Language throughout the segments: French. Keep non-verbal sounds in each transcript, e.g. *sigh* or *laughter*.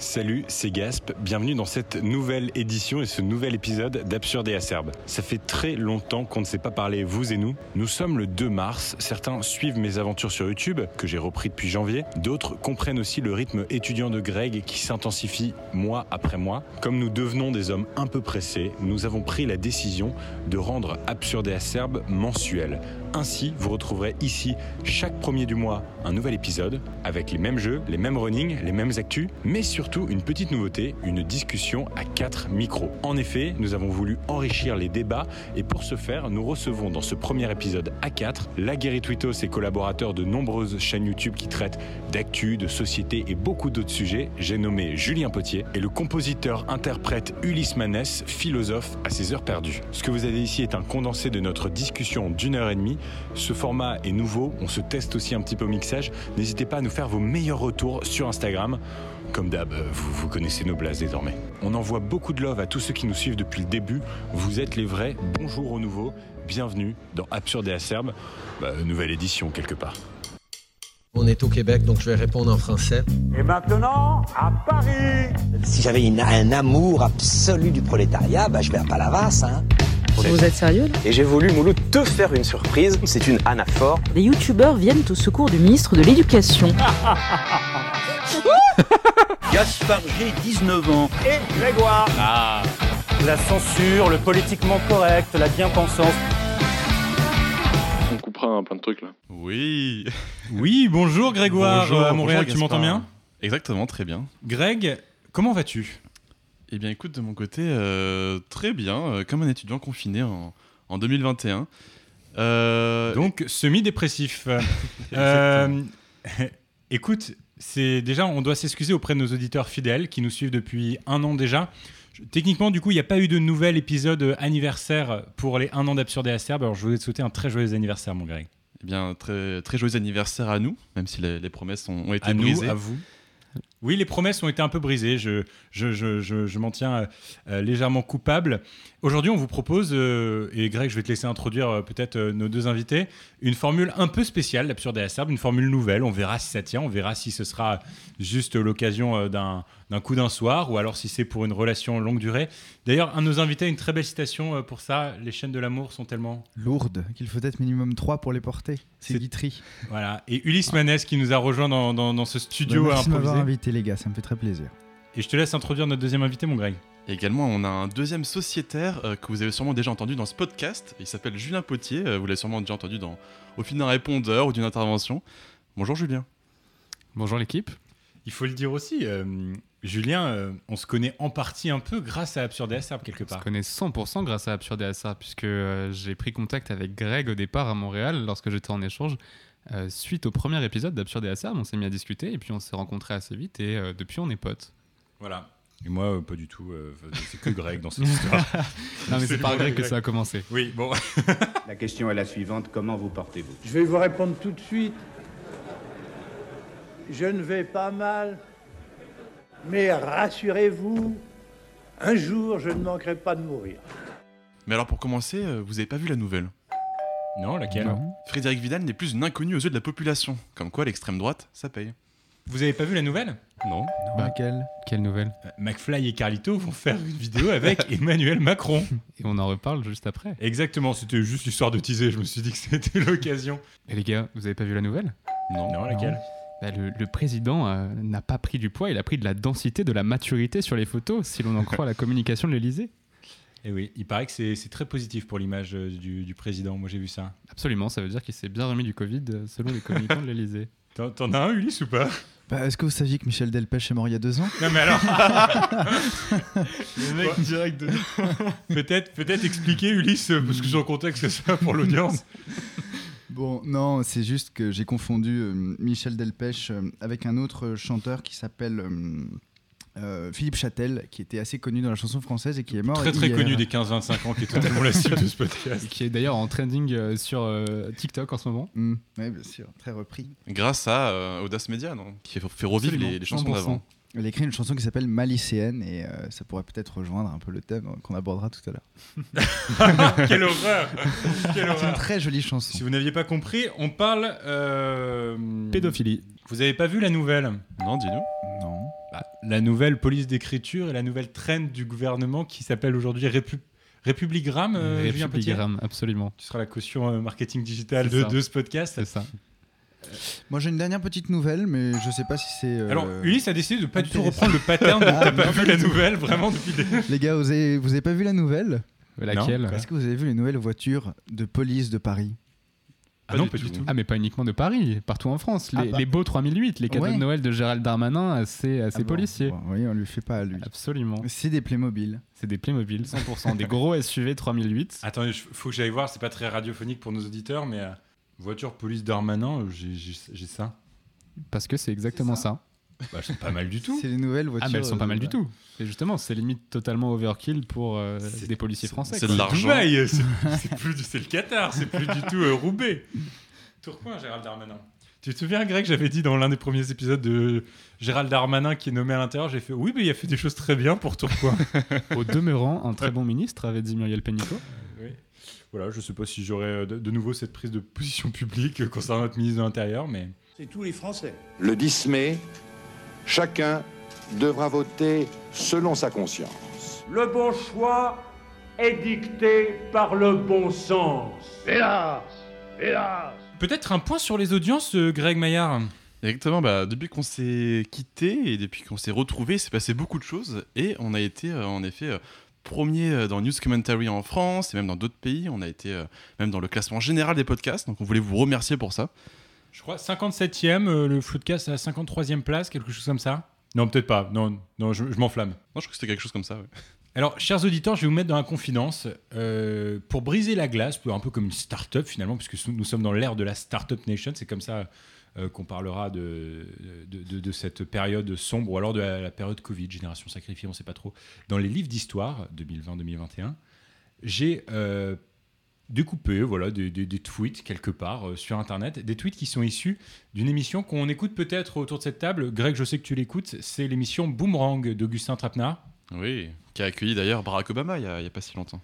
Salut, c'est Gasp. Bienvenue dans cette nouvelle édition et ce nouvel épisode d'Absurde et Acerbe. Ça fait très longtemps qu'on ne s'est pas parlé, vous et nous. Nous sommes le 2 mars. Certains suivent mes aventures sur YouTube, que j'ai repris depuis janvier. D'autres comprennent aussi le rythme étudiant de Greg qui s'intensifie mois après mois. Comme nous devenons des hommes un peu pressés, nous avons pris la décision de rendre Absurde et Acerbe mensuel. Ainsi, vous retrouverez ici chaque premier du mois un nouvel épisode avec les mêmes jeux, les mêmes runnings, les mêmes actus, mais surtout une petite nouveauté, une discussion à quatre micros. En effet, nous avons voulu enrichir les débats et pour ce faire, nous recevons dans ce premier épisode à 4 la Twittos et collaborateurs de nombreuses chaînes YouTube qui traitent d'actu, de société et beaucoup d'autres sujets. J'ai nommé Julien Potier et le compositeur-interprète Ulysse Manès, philosophe à ses heures perdues. Ce que vous avez ici est un condensé de notre discussion d'une heure et demie ce format est nouveau, on se teste aussi un petit peu au mixage. N'hésitez pas à nous faire vos meilleurs retours sur Instagram. Comme d'hab, vous, vous connaissez nos blases désormais. On envoie beaucoup de love à tous ceux qui nous suivent depuis le début. Vous êtes les vrais. Bonjour aux nouveaux. Bienvenue dans Absurde et Acerbe. Bah, nouvelle édition quelque part. On est au Québec, donc je vais répondre en français. Et maintenant, à Paris Si j'avais un amour absolu du prolétariat, bah, je vais à Palavas. Hein. Vous êtes sérieux là Et j'ai voulu, Mouloud, te faire une surprise. C'est une anaphore. Des youtubeurs viennent au secours du ministre de l'Éducation. *laughs* Gaspard G, 19 ans. Et Grégoire La censure, le politiquement correct, la bien-pensance. On coupera un plein de trucs là. Oui. *laughs* Oui, bonjour Grégoire Bonjour, à Montréal, bonjour, tu m'entends bien? Exactement, très bien. Greg, comment vas-tu? Eh bien, écoute, de mon côté, euh, très bien, euh, comme un étudiant confiné en, en 2021. Euh, Donc, semi-dépressif. *laughs* Écoute, c'est déjà, on doit s'excuser auprès de nos auditeurs fidèles qui nous suivent depuis un an déjà. Je- Techniquement, du coup, il n'y a pas eu de nouvel épisode anniversaire pour les un an d'Absurde et Acerbe. Alors, je voulais te souhaiter un très joyeux anniversaire, mon Greg. eh bien, très, très joyeux anniversaire à nous, même si les, les promesses ont, ont été À nous, à vous. Oui, les promesses ont été un peu brisées. Je, m'en tiens euh, euh, légèrement coupable. Aujourd'hui, on vous propose, euh, et Greg, je vais te laisser introduire euh, peut-être euh, nos deux invités, une formule un peu spéciale d'Absurde et Acerbe, une formule nouvelle. On verra si ça tient, on verra si ce sera juste l'occasion d'un d'un coup d'un soir ou alors si c'est pour une relation longue durée. D'ailleurs, un de nos invités a une très belle citation pour ça. Les chaînes de l'amour sont tellement lourde, qu'il faut être minimum 3 pour les porter. C'est Guitry. Voilà. Et Ulysse Manès qui nous a rejoint dans, dans, dans ce studio Bah, merci de m'avoir invité les gars, ça me fait très plaisir. Et je te laisse introduire notre deuxième invité, mon Greg. Et également, on a un deuxième sociétaire euh, que vous avez sûrement déjà entendu dans ce podcast. Il s'appelle Julien Potier. euh, vous l'avez sûrement déjà entendu dans, au fil d'un répondeur ou d'une intervention. Bonjour Julien. Bonjour l'équipe. Il faut le dire aussi, euh, Julien, euh, on se connaît en partie un peu grâce à Absurde et Acerbe quelque On se part. connaît 100% grâce à Absurde ça, puisque euh, j'ai pris contact avec Greg au départ à Montréal lorsque j'étais en échange. Euh, suite au premier épisode d'Absurde ça, on s'est mis à discuter et puis on s'est rencontrés assez vite et euh, depuis on est potes. Voilà. Et moi, euh, pas du tout. euh, c'est que Greg dans cette *laughs* histoire. Non mais c'est par Greg que ça a commencé. Oui, bon. *laughs* La question est la suivante, comment vous portez-vous? Je vais vous répondre tout de suite. Je ne vais pas mal, mais rassurez-vous, un jour je ne manquerai pas de mourir. Mais alors, pour commencer, euh, vous avez pas vu la nouvelle? Non, laquelle? Non. Frédéric Vidal n'est plus une inconnue aux yeux de la population. Comme quoi, l'extrême droite, ça paye. Vous avez pas vu la nouvelle? Non Non, Bah. laquelle? Quelle nouvelle? Euh, McFly et Carlito vont faire une vidéo avec *laughs* Emmanuel Macron. Et on en reparle juste après. Exactement, c'était juste histoire de teaser. Je me suis dit que c'était *laughs* l'occasion. Et les gars, vous avez pas vu la nouvelle? Non. Non, laquelle? Bah, le, le président euh, n'a pas pris du poids, il a pris de la densité, de la maturité sur les photos, si l'on en croit la communication de l'Elysée. Et *laughs* Eh oui, il paraît que c'est c'est très positif pour l'image euh, du, du président. Moi, j'ai vu ça. Absolument, ça veut dire qu'il s'est bien remis du Covid euh, selon les communicants de l'Elysée. T'en t'en as un, Ulysse, ou pas? Bah, Est-ce que vous saviez que Michel Delpech est mort il y a deux ans? Non, mais alors. Le mec direct de. *laughs* peut-être, peut-être expliquer, Ulysse, parce que j'ai en contexte ça pour l'audience. Bon, non, c'est juste que j'ai confondu euh, Michel Delpech euh, avec un autre euh, chanteur qui s'appelle euh, euh, Philippe Châtel, qui était assez connu dans la chanson française et qui est mort. Très très hier. connu des 15-25 ans, qui est totalement la cible de ce Et podcast. *laughs* qui est d'ailleurs en trending euh, sur euh, TikTok en ce moment. Mm, oui, bien sûr, très repris. Grâce à euh, Audace Média, non Qui fait, revivre les, les chansons 100%. d'avant. A écrit une chanson qui s'appelle Malicéenne et euh, ça pourrait peut-être rejoindre un peu le thème qu'on abordera tout à l'heure. *laughs* Quelle horreur Quelle C'est une horreur très jolie chanson. Si vous n'aviez pas compris, on parle. euh, Pédophilie. Vous avez pas vu la nouvelle? Non, dis-nous. Non. Bah, la nouvelle police d'écriture et la nouvelle traîne du gouvernement qui s'appelle aujourd'hui Répu Républigramme, euh, Républigramme, absolument. Tu seras la caution euh, marketing digital de, ce podcast. C'est ça. Moi, j'ai une dernière petite nouvelle, mais je sais pas si c'est. euh, Alors, Ulysse a décidé de pas du tout *laughs* reprendre le pattern Ah, t'as pas vu la nouvelle, vraiment depuis des... Les gars, vous avez, vous avez pas vu la nouvelle? Laquelle? Est-ce que vous avez vu les nouvelles voitures de police de Paris? Ah non, pas du tout. Ah, mais pas uniquement de Paris, partout en France. Les, Ah bah. les beaux 3008, les cadeaux Ouais. de Noël de Gérald Darmanin à ses, à ses Ah policiers. bon, Oui, on lui fait pas à lui. Absolument. C'est des Playmobil. C'est des Playmobil, 100%. des *laughs* gros SUV 3008. Attendez, il faut que j'aille voir, c'est pas très radiophonique pour nos auditeurs, mais euh, voiture police Darmanin, j'ai ça. Parce que c'est exactement ça. Bah, c'est pas mal du tout. C'est les nouvelles voitures. Ah, mais elles sont pas euh, mal du bah. tout. Et justement, c'est limite totalement overkill pour euh, des policiers français. c'est de l'argent. Euh, c'est *laughs* c'est plus du- c'est le Qatar, c'est plus du tout euh, Roubaix. Tourcoing, Gérald Darmanin. Tu te souviens, Greg, j'avais dit dans l'un des premiers épisodes de Gérald Darmanin qui est nommé à l'intérieur, j'ai fait oui, mais il a fait des choses très bien pour Tourcoing. *laughs* Au demeurant, un très bon ministre, avait dit Muriel Pénicaud. Oui. Voilà, je sais pas si j'aurai euh, de, de nouveau cette prise de position publique euh, concernant notre ministre de l'Intérieur, mais. C'est tous les Français. Le 10 mai, chacun devra voter selon sa conscience. Le bon choix est dicté par le bon sens. Hélas Hélas Peut-être un point sur les audiences, euh, Greg Maillard. Exactement, bah, depuis qu'on s'est quitté et depuis qu'on s'est retrouvé, il s'est passé beaucoup de choses et on a été euh, en effet euh, premier euh, dans News Commentary en France et même dans d'autres pays. On a été euh, même dans le classement général des podcasts, donc on voulait vous remercier pour ça. Je crois 57e, euh, le Floodcast à la 53e place, quelque chose comme ça. Non, peut-être pas. Non, non, je, je m'enflamme. Non, je crois que c'était quelque chose comme ça. ouais. Alors, chers auditeurs, je vais vous mettre dans la confidence euh, pour briser la glace, un peu comme une start-up finalement, puisque nous sommes dans l'ère de la start-up nation. C'est comme ça euh, qu'on parlera de, de, de- de cette période sombre, ou alors de la, la période Covid, génération sacrifiée, on ne sait pas trop. Dans les livres d'histoire 2020-2021, j'ai euh, découpé voilà, des, des- des tweets quelque part euh, sur Internet, des tweets qui sont issus d'une émission qu'on écoute peut-être autour de cette table. Greg, je sais que tu l'écoutes, c'est l'émission Boomerang d'Augustin Trapenard. Oui, qui a accueilli d'ailleurs Barack Obama il y a, pas si longtemps.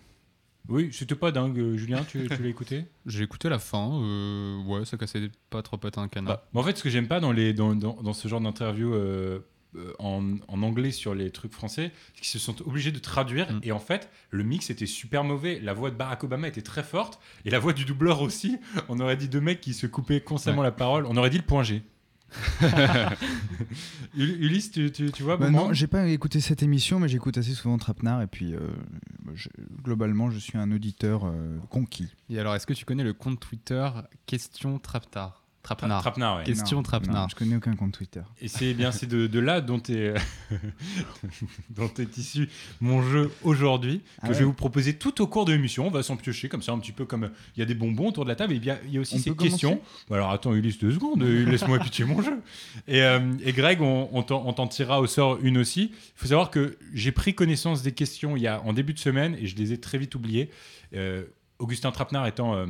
Oui, c'était pas dingue, euh, Julien, tu, tu l'as écouté? *laughs* J'ai écouté la fin. euh, ouais, ça cassait pas trop pote un canard. Mais En fait, ce que j'aime pas dans, les, dans, dans, dans ce genre d'interview euh, en, en anglais sur les trucs français, qu'ils se sont obligés de traduire. Et en fait, le mix était super mauvais. La voix de Barack Obama était très forte. Et la voix du doubleur aussi. On aurait dit deux mecs qui se coupaient constamment Ouais. la parole. On aurait dit le point G. *laughs* Ul- Ulysse, tu, tu, tu vois Bah non, j'ai pas écouté cette émission, mais j'écoute assez souvent Trapenard et puis euh, je- globalement, je suis un auditeur euh, conquis. Et alors, est-ce que tu connais le compte Twitter Question Trapnar Trapnar. Trapnar, ouais. Question Non, Trapnar. non, je connais aucun compte Twitter. Et c'est bien, c'est de, de là dont est, *laughs* dont est issu mon jeu aujourd'hui, que Ah je vais vous proposer tout au cours de l'émission. On va s'en piocher comme ça, un petit peu comme il y a des bonbons autour de la table. Et bien, il y a aussi On ces questions. Bon, alors attends, Ulysse, deux secondes, euh, *laughs* laisse-moi pitcher mon jeu. Et, euh, et Greg, on, on t'en on t'en tirera au sort une aussi. Il faut savoir que j'ai pris connaissance des questions il y a, en début de semaine et je les ai très vite oubliées. Euh, Augustin Trapenard étant euh,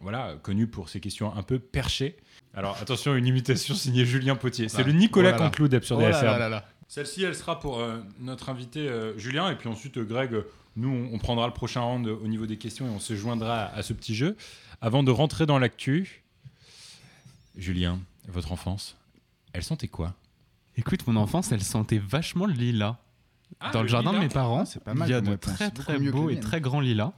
voilà, connu pour ses questions un peu perchées. Alors attention, une imitation signée Julien Potier. C'est Ah. le Nicolas Oh là. Canteloup Oh. Celle-ci, elle sera pour euh, notre invité euh, Julien, et puis ensuite euh, Greg, nous, on, on prendra le prochain round au niveau des questions et on se joindra à, à ce petit jeu. Avant de rentrer dans l'actu, Julien, votre enfance, elle sentait quoi? Écoute, mon enfance, elle sentait vachement le lilas. Ah, Dans le, le jardin lilas. de mes parents, Ah, c'est pas mal il y a de très très beaux et très grands lilas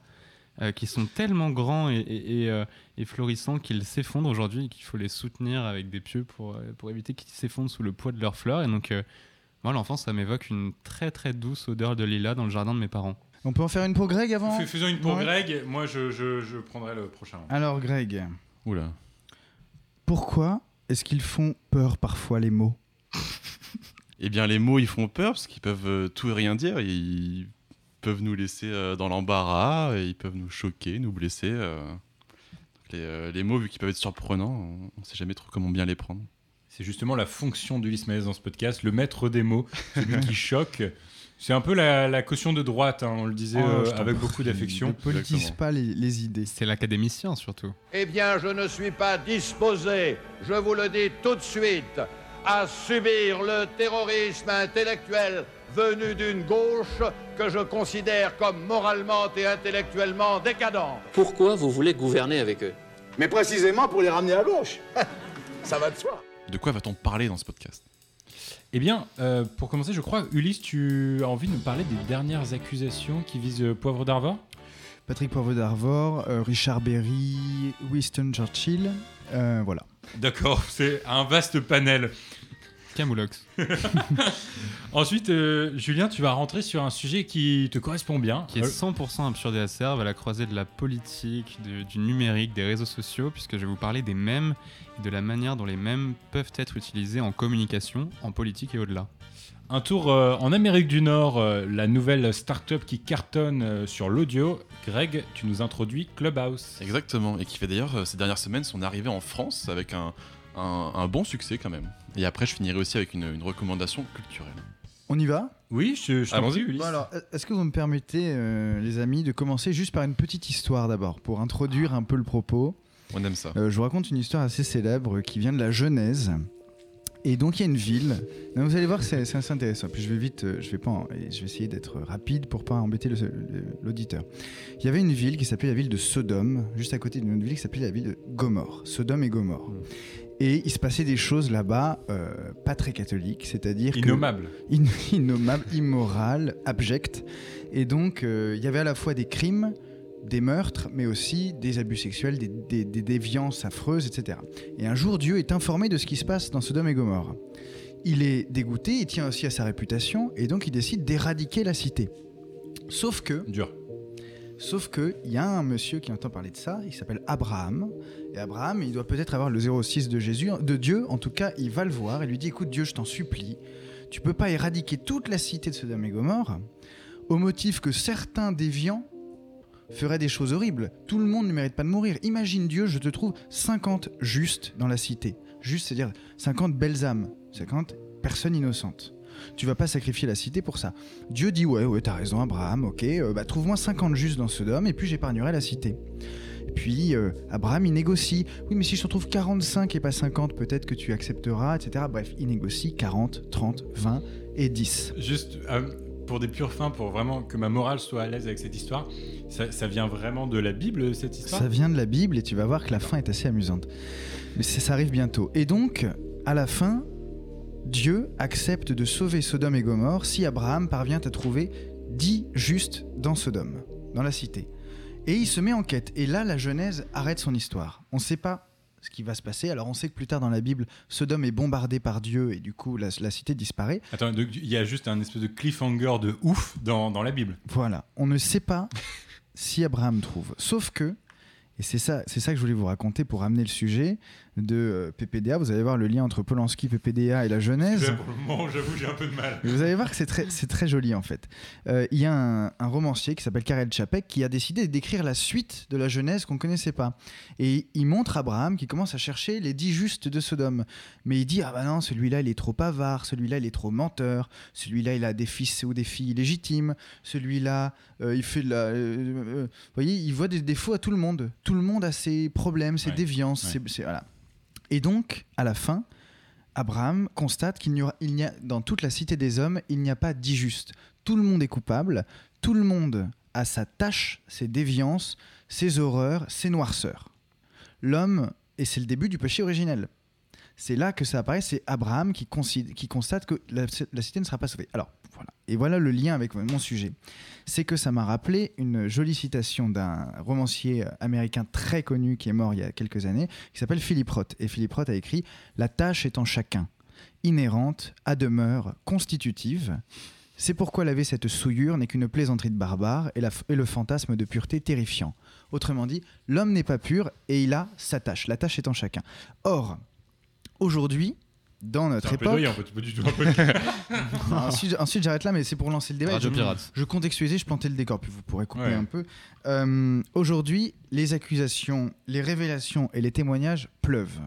euh, qui sont tellement grands et, et- et, euh, et florissants qu'ils s'effondrent aujourd'hui et qu'il faut les soutenir avec des pieux pour, euh, pour éviter qu'ils s'effondrent sous le poids de leurs fleurs. Et donc, euh, moi, l'enfance, ça m'évoque une très très douce odeur de lilas dans le jardin de mes parents. On peut en faire une pour Greg avant Fais- Faisons une pour Ouais. Greg, moi je, je- je prendrai le prochain. Alors Greg, Oula. pourquoi est-ce qu'ils font peur parfois les mots? Eh bien, les mots, ils font peur parce qu'ils peuvent tout et rien dire. Ils peuvent nous laisser euh, dans l'embarras, et ils peuvent nous choquer, nous blesser. euh. Les, euh, les mots, vu qu'ils peuvent être surprenants, on ne sait jamais trop comment bien les prendre. C'est justement la fonction d'Ulysse Maës dans ce podcast, le maître des mots, celui qui *laughs* choque. C'est un peu la, la caution de droite, hein, on le disait Oh, euh, avec prie, beaucoup d'affection. Ne politise pas les, les idées. C'est l'académicien surtout. Eh bien, je ne suis pas disposé, je vous le dis tout de suite, à subir le terrorisme intellectuel venu d'une gauche que je considère comme moralement et intellectuellement décadente. Pourquoi vous voulez gouverner avec eux? Mais précisément pour les ramener à gauche. *laughs* Ça va de soi. De quoi va-t-on parler dans ce podcast? Eh bien, euh, pour commencer, je crois, Ulysse, tu as envie de nous parler des dernières accusations qui visent euh, Poivre d'Arvor? Patrick Poivre d'Arvor, euh, Richard Berry, Winston Churchill, euh, voilà. D'accord, c'est un vaste panel. Camoulox. *laughs* Ensuite, euh, Julien, tu vas rentrer sur un sujet qui te correspond bien. Qui est Euh, 100% absurde et acerbe à la croisée de la politique, de- du numérique, des réseaux sociaux, puisque je vais vous parler des mèmes et de la manière dont les mèmes peuvent être utilisés en communication, en politique et au-delà. Un tour euh, en Amérique du Nord, euh, la nouvelle start-up qui cartonne euh, sur l'audio. Greg, tu nous introduis Clubhouse. Exactement, et qui fait d'ailleurs euh, ces dernières semaines son arrivée en France avec un, un- un bon succès quand même. Et après, je finirai aussi avec une, une recommandation culturelle. On y va? Oui, je, je t'en Allons-y. prie, Ulysse. Bon, alors, est-ce que vous me permettez, euh, les amis, de commencer juste par une petite histoire d'abord, pour introduire un peu le propos? On aime ça. Euh, je vous raconte une histoire assez célèbre qui vient de la Genèse. Et donc il y a une ville. Non, vous allez voir, c'est c'est assez intéressant. Puis je vais vite, euh, je vais pas, en- je vais essayer d'être rapide pour pas embêter le- le- l'auditeur. Il y avait une ville qui s'appelait la ville de Sodome, juste à côté d'une autre ville qui s'appelait la ville de Gomorre. Sodome et Gomorre. Et il se passait des choses là-bas, euh, pas très catholiques, c'est-à-dire Innommables. In- *laughs* innommables, immorales, abjectes. Et donc euh, il y avait à la fois des crimes, des meurtres, mais aussi des abus sexuels, des, des- des déviances affreuses, etc. Et un jour, Dieu est informé de ce qui se passe dans Sodome et Gomorre. Il est dégoûté, il tient aussi à sa réputation, et donc il décide d'éradiquer la cité. Sauf que... Dur. Sauf que il y a un monsieur qui entend parler de ça, il s'appelle Abraham, et Abraham, il doit peut-être avoir le 06 de Jésus, de Dieu, en tout cas, il va le voir et lui dit "Écoute Dieu, je t'en supplie, tu peux pas éradiquer toute la cité de Sodome et Gomorre au motif que certains déviants feraient des choses horribles. Tout le monde ne mérite pas de mourir. Imagine Dieu, je te trouve 50 justes dans la cité. Juste, c'est-à-dire 50 belles âmes, 50 personnes innocentes. Tu vas pas sacrifier la cité pour ça. Dieu dit ouais, ouais, t'as raison, Abraham, ok, euh, bah, trouve-moi 50 justes dans Sodome et puis j'épargnerai la cité. Puis euh, Abraham, il négocie. Oui, mais si je te trouve 45 et pas 50, peut-être que tu accepteras, etc. Bref, il négocie 40, 30, 20 et 10. Juste euh, pour des purs fins, pour vraiment que ma morale soit à l'aise avec cette histoire, ça, ça vient vraiment de la Bible, cette histoire? Ça vient de la Bible et tu vas voir que la fin est assez amusante. Mais ça arrive bientôt. Et donc, à la fin, Dieu accepte de sauver Sodome et Gomorre si Abraham parvient à trouver 10 justes dans Sodome, dans la cité. Et il se met en quête. Et là, la Genèse arrête son histoire. On ne sait pas ce qui va se passer. Alors on sait que plus tard dans la Bible, Sodome est bombardé par Dieu et du coup la, la cité disparaît. Attends, il y a juste un espèce de cliffhanger de ouf dans, dans la Bible. Voilà, on ne sait pas si Abraham trouve. Sauf que, et c'est ça, c'est ça que je voulais vous raconter pour amener le sujet de euh, PPDA. Vous allez voir le lien entre Polanski, PPDA et la Genèse. Pour le moment, j'avoue, j'ai un peu de mal. Et vous allez voir que c'est très, c'est très joli en fait. Euh, Il y a un, un romancier qui s'appelle Karel Čapek qui a décidé d'écrire la suite de la Genèse qu'on ne connaissait pas. Et il montre Abraham qui commence à chercher les dix justes de Sodome. Mais il dit Ah bah non, celui-là il est trop avare, celui-là il est trop menteur, celui-là il a des fils ou des filles légitimes, celui-là euh, il fait de la. euh, vous voyez, il voit des défauts à tout le monde. Tout le monde a ses problèmes, ses Ouais. déviances. Ouais. ses- ses- voilà. Et donc, à la fin, Abraham constate qu'il n'y a, dans toute la cité des hommes, il n'y a pas dix. Tout le monde est coupable, tout le monde a sa tâche, ses déviances, ses horreurs, ses noirceurs. L'homme, et c'est le début du péché originel. C'est là que ça apparaît, c'est Abraham qui constate que la, la cité ne sera pas sauvée. Alors, Et voilà le lien avec mon sujet. C'est que ça m'a rappelé une jolie citation d'un romancier américain très connu qui est mort il y a quelques années, qui s'appelle Philip Roth. Et Philip Roth a écrit La tâche est en chacun, inhérente, à demeure, constitutive. C'est pourquoi laver cette souillure n'est qu'une plaisanterie de barbare et, et le fantasme de pureté terrifiant. Autrement dit, l'homme n'est pas pur et il a sa tâche. La tâche est en chacun. Or, aujourd'hui, dans notre C'est un époque. en fait, pas du tout un. *laughs* Non, ensuite, ensuite, j'arrête là, mais c'est pour lancer le débat. Radio je, pirate. je contextualisais, je plantais le décor, puis vous pourrez couper Ouais. un peu. Euh, Aujourd'hui, les accusations, les révélations et les témoignages pleuvent.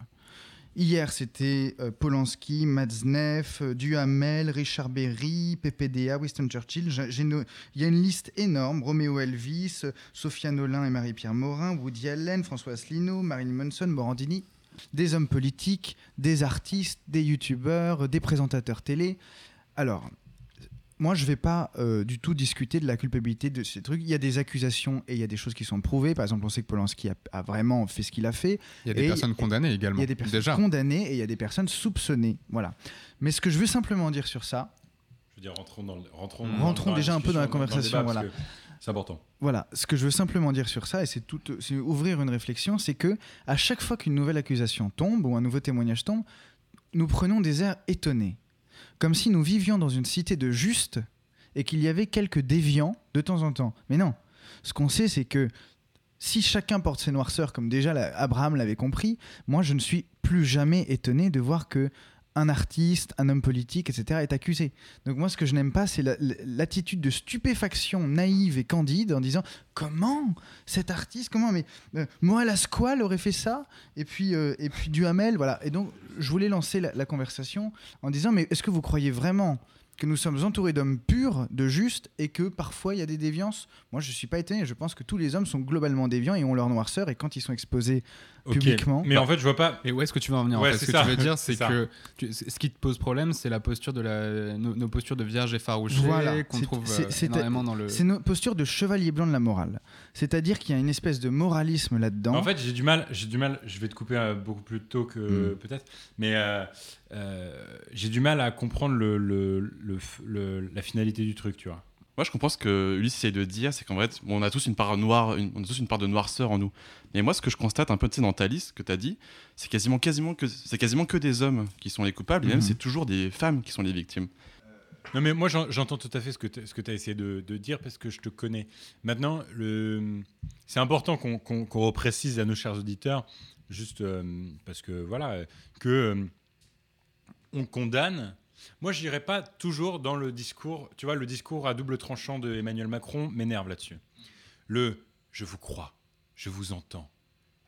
Hier, c'était euh, Polanski, Matzneff, euh, Duhamel, Richard Berry, PPDA, Winston Churchill. No- Il y a une liste énorme. Roméo Elvis, Sophia Nolin et Marie-Pierre Morin, Woody Allen, François Asselineau, Marilyn Manson, Morandini. Des hommes politiques, des artistes, des youtubeurs, des présentateurs télé. Alors, moi, je vais pas euh, du tout discuter de la culpabilité de ces trucs. Il y a des accusations et il y a des choses qui sont prouvées. Par exemple, on sait que Polanski a, a vraiment fait ce qu'il a fait. Il y a des personnes condamnées également. Il y a des personnes déjà. condamnées et il y a des personnes soupçonnées. Voilà. Mais ce que je veux simplement dire sur ça, Je veux dire, rentrons, dans le- rentrons. Rentrons la déjà un peu dans la conversation, débat, voilà. C'est important. Voilà, ce que je veux simplement dire sur ça, et c'est tout, ouvrir une réflexion, c'est que à chaque fois qu'une nouvelle accusation tombe ou un nouveau témoignage tombe, nous prenons des airs étonnés, comme si nous vivions dans une cité de juste et qu'il y avait quelques déviants de temps en temps. Mais non, ce qu'on sait, c'est que si chacun porte ses noirceurs, comme déjà Abraham l'avait compris, moi je ne suis plus jamais étonné de voir que un artiste, un homme politique, etc., est accusé. Donc moi, ce que je n'aime pas, c'est la- la- l'attitude de stupéfaction naïve et candide en disant comment cet artiste, comment mais euh, Moël Asquale aurait fait ça et puis euh, et puis Duhamel, voilà. Et donc je voulais lancer la, la conversation en disant mais est-ce que vous croyez vraiment que nous sommes entourés d'hommes purs, de justes, et que parfois il y a des déviances. Moi, je suis pas étonné. Je pense que tous les hommes sont globalement déviants et ont leur noirceur. Et quand ils sont exposés publiquement, mais en fait, je vois pas. Et où est-ce que tu veux en venir en Ouais, fait? Ce que ça. tu veux dire, C'est que tu- ce qui te pose problème, c'est la posture de la, nos, nos postures de vierge effarouchée Voilà, qu'on trouve euh, c'est- énormément dans le. C'est une posture de chevalier blanc de la morale. C'est-à-dire qu'il y a une espèce de moralisme là-dedans. En fait, j'ai du mal, j'ai du mal, je vais te couper euh, beaucoup plus tôt que Mm. peut-être, mais euh, j'ai du mal à comprendre le, le- le f- le- la finalité du truc, tu vois. Moi, je comprends ce que Ulysse essaie de dire, c'est qu'en fait, bon, on a tous une part noire, une- on a tous une part de noirceur en nous. Mais moi, ce que je constate un peu dans ta liste que tu as dit, c'est quasiment, quasiment que c'est quasiment que des hommes qui sont les coupables, et même Mhm. c'est toujours des femmes qui sont les victimes. Non, mais moi, j'en- j'entends tout à fait ce que tu as essayé de, de dire parce que je te connais. Maintenant, le... c'est important qu'on qu'on reprécise à nos chers auditeurs, juste euh, parce que voilà, euh, que euh, on condamne. Moi, je n'irai pas toujours dans le discours, tu vois, le discours à double tranchant de Emmanuel Macron m'énerve là-dessus. Le je vous crois, je vous entends.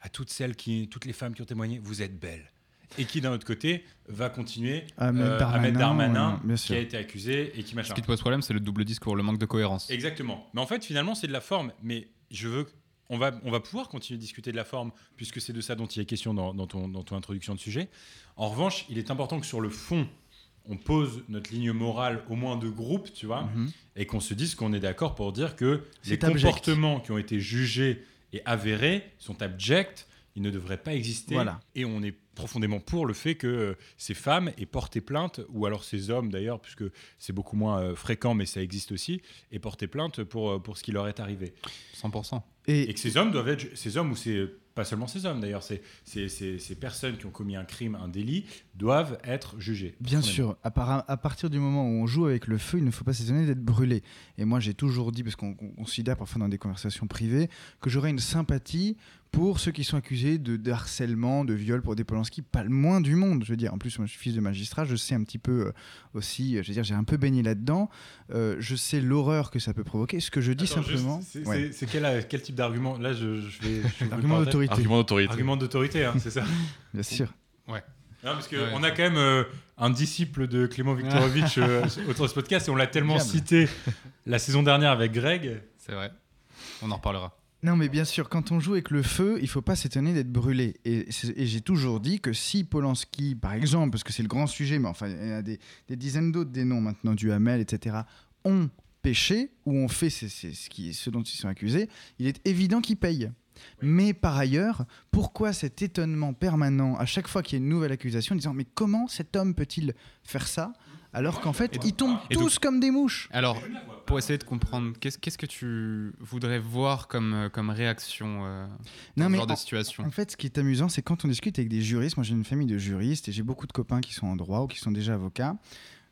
À toutes celles qui, toutes les femmes qui ont témoigné, vous êtes belles. Et qui, d'un autre côté, va continuer À mettre euh, à Darmanin, mettre Darmanin, ouais, bien qui a été accusé et qui Ce machin. qui te pose problème, c'est le double discours, le manque de cohérence. Exactement. Mais en fait, finalement, c'est de la forme. Mais je veux. On va, on va pouvoir continuer de discuter de la forme, puisque c'est de ça dont il est question dans, dans ton, dans ton introduction de sujet. En revanche, il est important que sur le fond, on pose notre ligne morale au moins de groupe, tu vois, Mhm. et qu'on se dise qu'on est d'accord pour dire que les abject. comportements qui ont été jugés et avérés sont abjects, ils ne devraient pas exister. Voilà. Et on est profondément pour le fait que euh, ces femmes aient porté plainte, ou alors ces hommes d'ailleurs, puisque c'est beaucoup moins euh, fréquent, mais ça existe aussi, aient porté plainte pour, euh, pour ce qui leur est arrivé. 100%. Et, que ces hommes doivent être, ces hommes ou c'est pas seulement ces hommes d'ailleurs, c'est c'est- c'est- ces personnes qui ont commis un crime, un délit, doivent être jugées. Bien sûr, à, à partir du moment où on joue avec le feu, il ne faut pas s'étonner d'être brûlé. Et moi, j'ai toujours dit, parce qu'on qu'on considère parfois dans des conversations privées, que j'aurais une sympathie pour ceux qui sont accusés de, de harcèlement, de viol pour des Polanski, pas le moins du monde. Je veux dire, en plus, moi, je suis fils de magistrat, je sais un petit peu euh, aussi, euh, je veux dire, j'ai un peu baigné là-dedans. Euh, je sais l'horreur que ça peut provoquer. Ce que je dis Attends, simplement. c'est- Ouais. quel, quel type d'argument? Là, je, je vais. je Argument d'autorité. Argument d'autorité. Argument d'autorité, hein, c'est ça *laughs* Bien sûr. Ouais. Non, parce qu'on Ouais. a quand même euh, un disciple de Clément Viktorovitch euh, autour de ce podcast et on l'a tellement Diable. cité la saison dernière avec Greg. C'est vrai. On en reparlera. Non, mais bien sûr, quand on joue avec le feu, il faut pas s'étonner d'être brûlé. Et, j'ai toujours dit que si Polanski, par exemple, parce que c'est le grand sujet, mais enfin, il y en a des, des dizaines d'autres, des noms maintenant, du Hamel, etc., ont péché ou ont fait ce, qui, ce dont ils sont accusés, il est évident qu'ils payent. Mais par ailleurs, pourquoi cet étonnement permanent à chaque fois qu'il y a une nouvelle accusation, en disant mais comment cet homme peut-il faire ça? Alors qu'en fait ils tombent tous donc- comme des mouches Alors, pour essayer de comprendre, qu'est-ce que tu voudrais voir comme, euh, comme réaction euh, dans ce genre de en- situation En fait, ce qui est amusant, c'est quand on discute avec des juristes. Moi, j'ai une famille de juristes et j'ai beaucoup de copains qui sont en droit ou qui sont déjà avocats.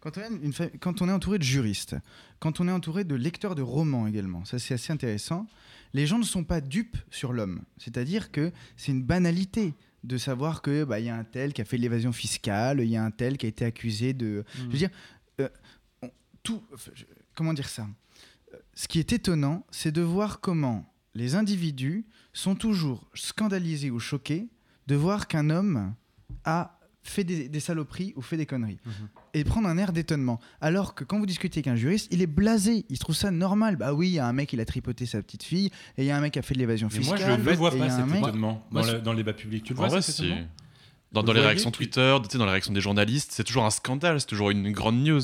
Quand on, est une fa- quand on est entouré de juristes, quand on est entouré de lecteurs de romans également, ça c'est assez intéressant, les gens ne sont pas dupes sur l'homme. C'est-à-dire que c'est une banalité de savoir que bah, il y a un tel qui a fait de l'évasion fiscale, il y a un tel qui a été accusé de... Je veux dire, euh, on- tout... je- comment dire ça? Ce qui est étonnant, c'est de voir comment les individus sont toujours scandalisés ou choqués de voir qu'un homme a fait des, des saloperies ou fait des conneries. Et prendre un air d'étonnement. Alors que quand vous discutez avec un juriste, il est blasé. Il trouve ça normal. Bah oui, il y a un mec, il a tripoté sa petite fille, et il y a un mec qui a fait de l'évasion Mais moi, fiscale. je ne vois pas cet mec- étonnement dans, le, dans le débat public. Tu le En vois, vrai, cet si. Dans, les réactions Twitter, tu sais, dans les réactions des journalistes, c'est toujours un scandale, c'est toujours une grande news.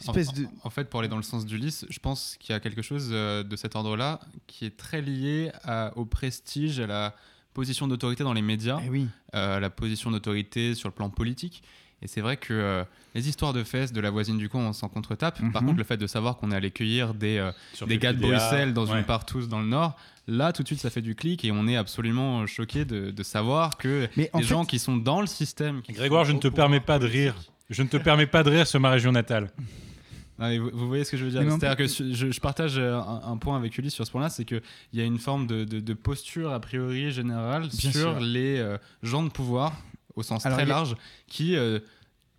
espèce en, de. En fait, pour aller dans le sens d'Ulysse, je pense qu'il y a quelque chose euh, de cet ordre-là qui est très lié à- au prestige, à la position d'autorité dans les médias, oui. euh, à la position d'autorité sur le plan politique. Et c'est vrai que euh, les histoires de fesses de la voisine du coin, on s'en contre-tape. Par Mhm. contre, le fait de savoir qu'on est allé cueillir des, euh, des gars de Bruxelles dans ouais. une partouze dans le Nord, là, tout de suite, ça fait du clic et on est absolument choqué de, de savoir que Mais les fait- gens qui sont dans le système. Grégoire, je ne te permets pas de rire. Je ne te permets pas de rire sur ma région natale. *laughs* Mais vous, vous voyez ce que je veux dire C'est-à-dire que je, je partage euh, un, un point avec Ulysse sur ce point-là, c'est qu'il y a une forme de, de- de posture a priori générale Bien sur sûr. les euh, gens de pouvoir, au sens Alors, très large, qui, euh,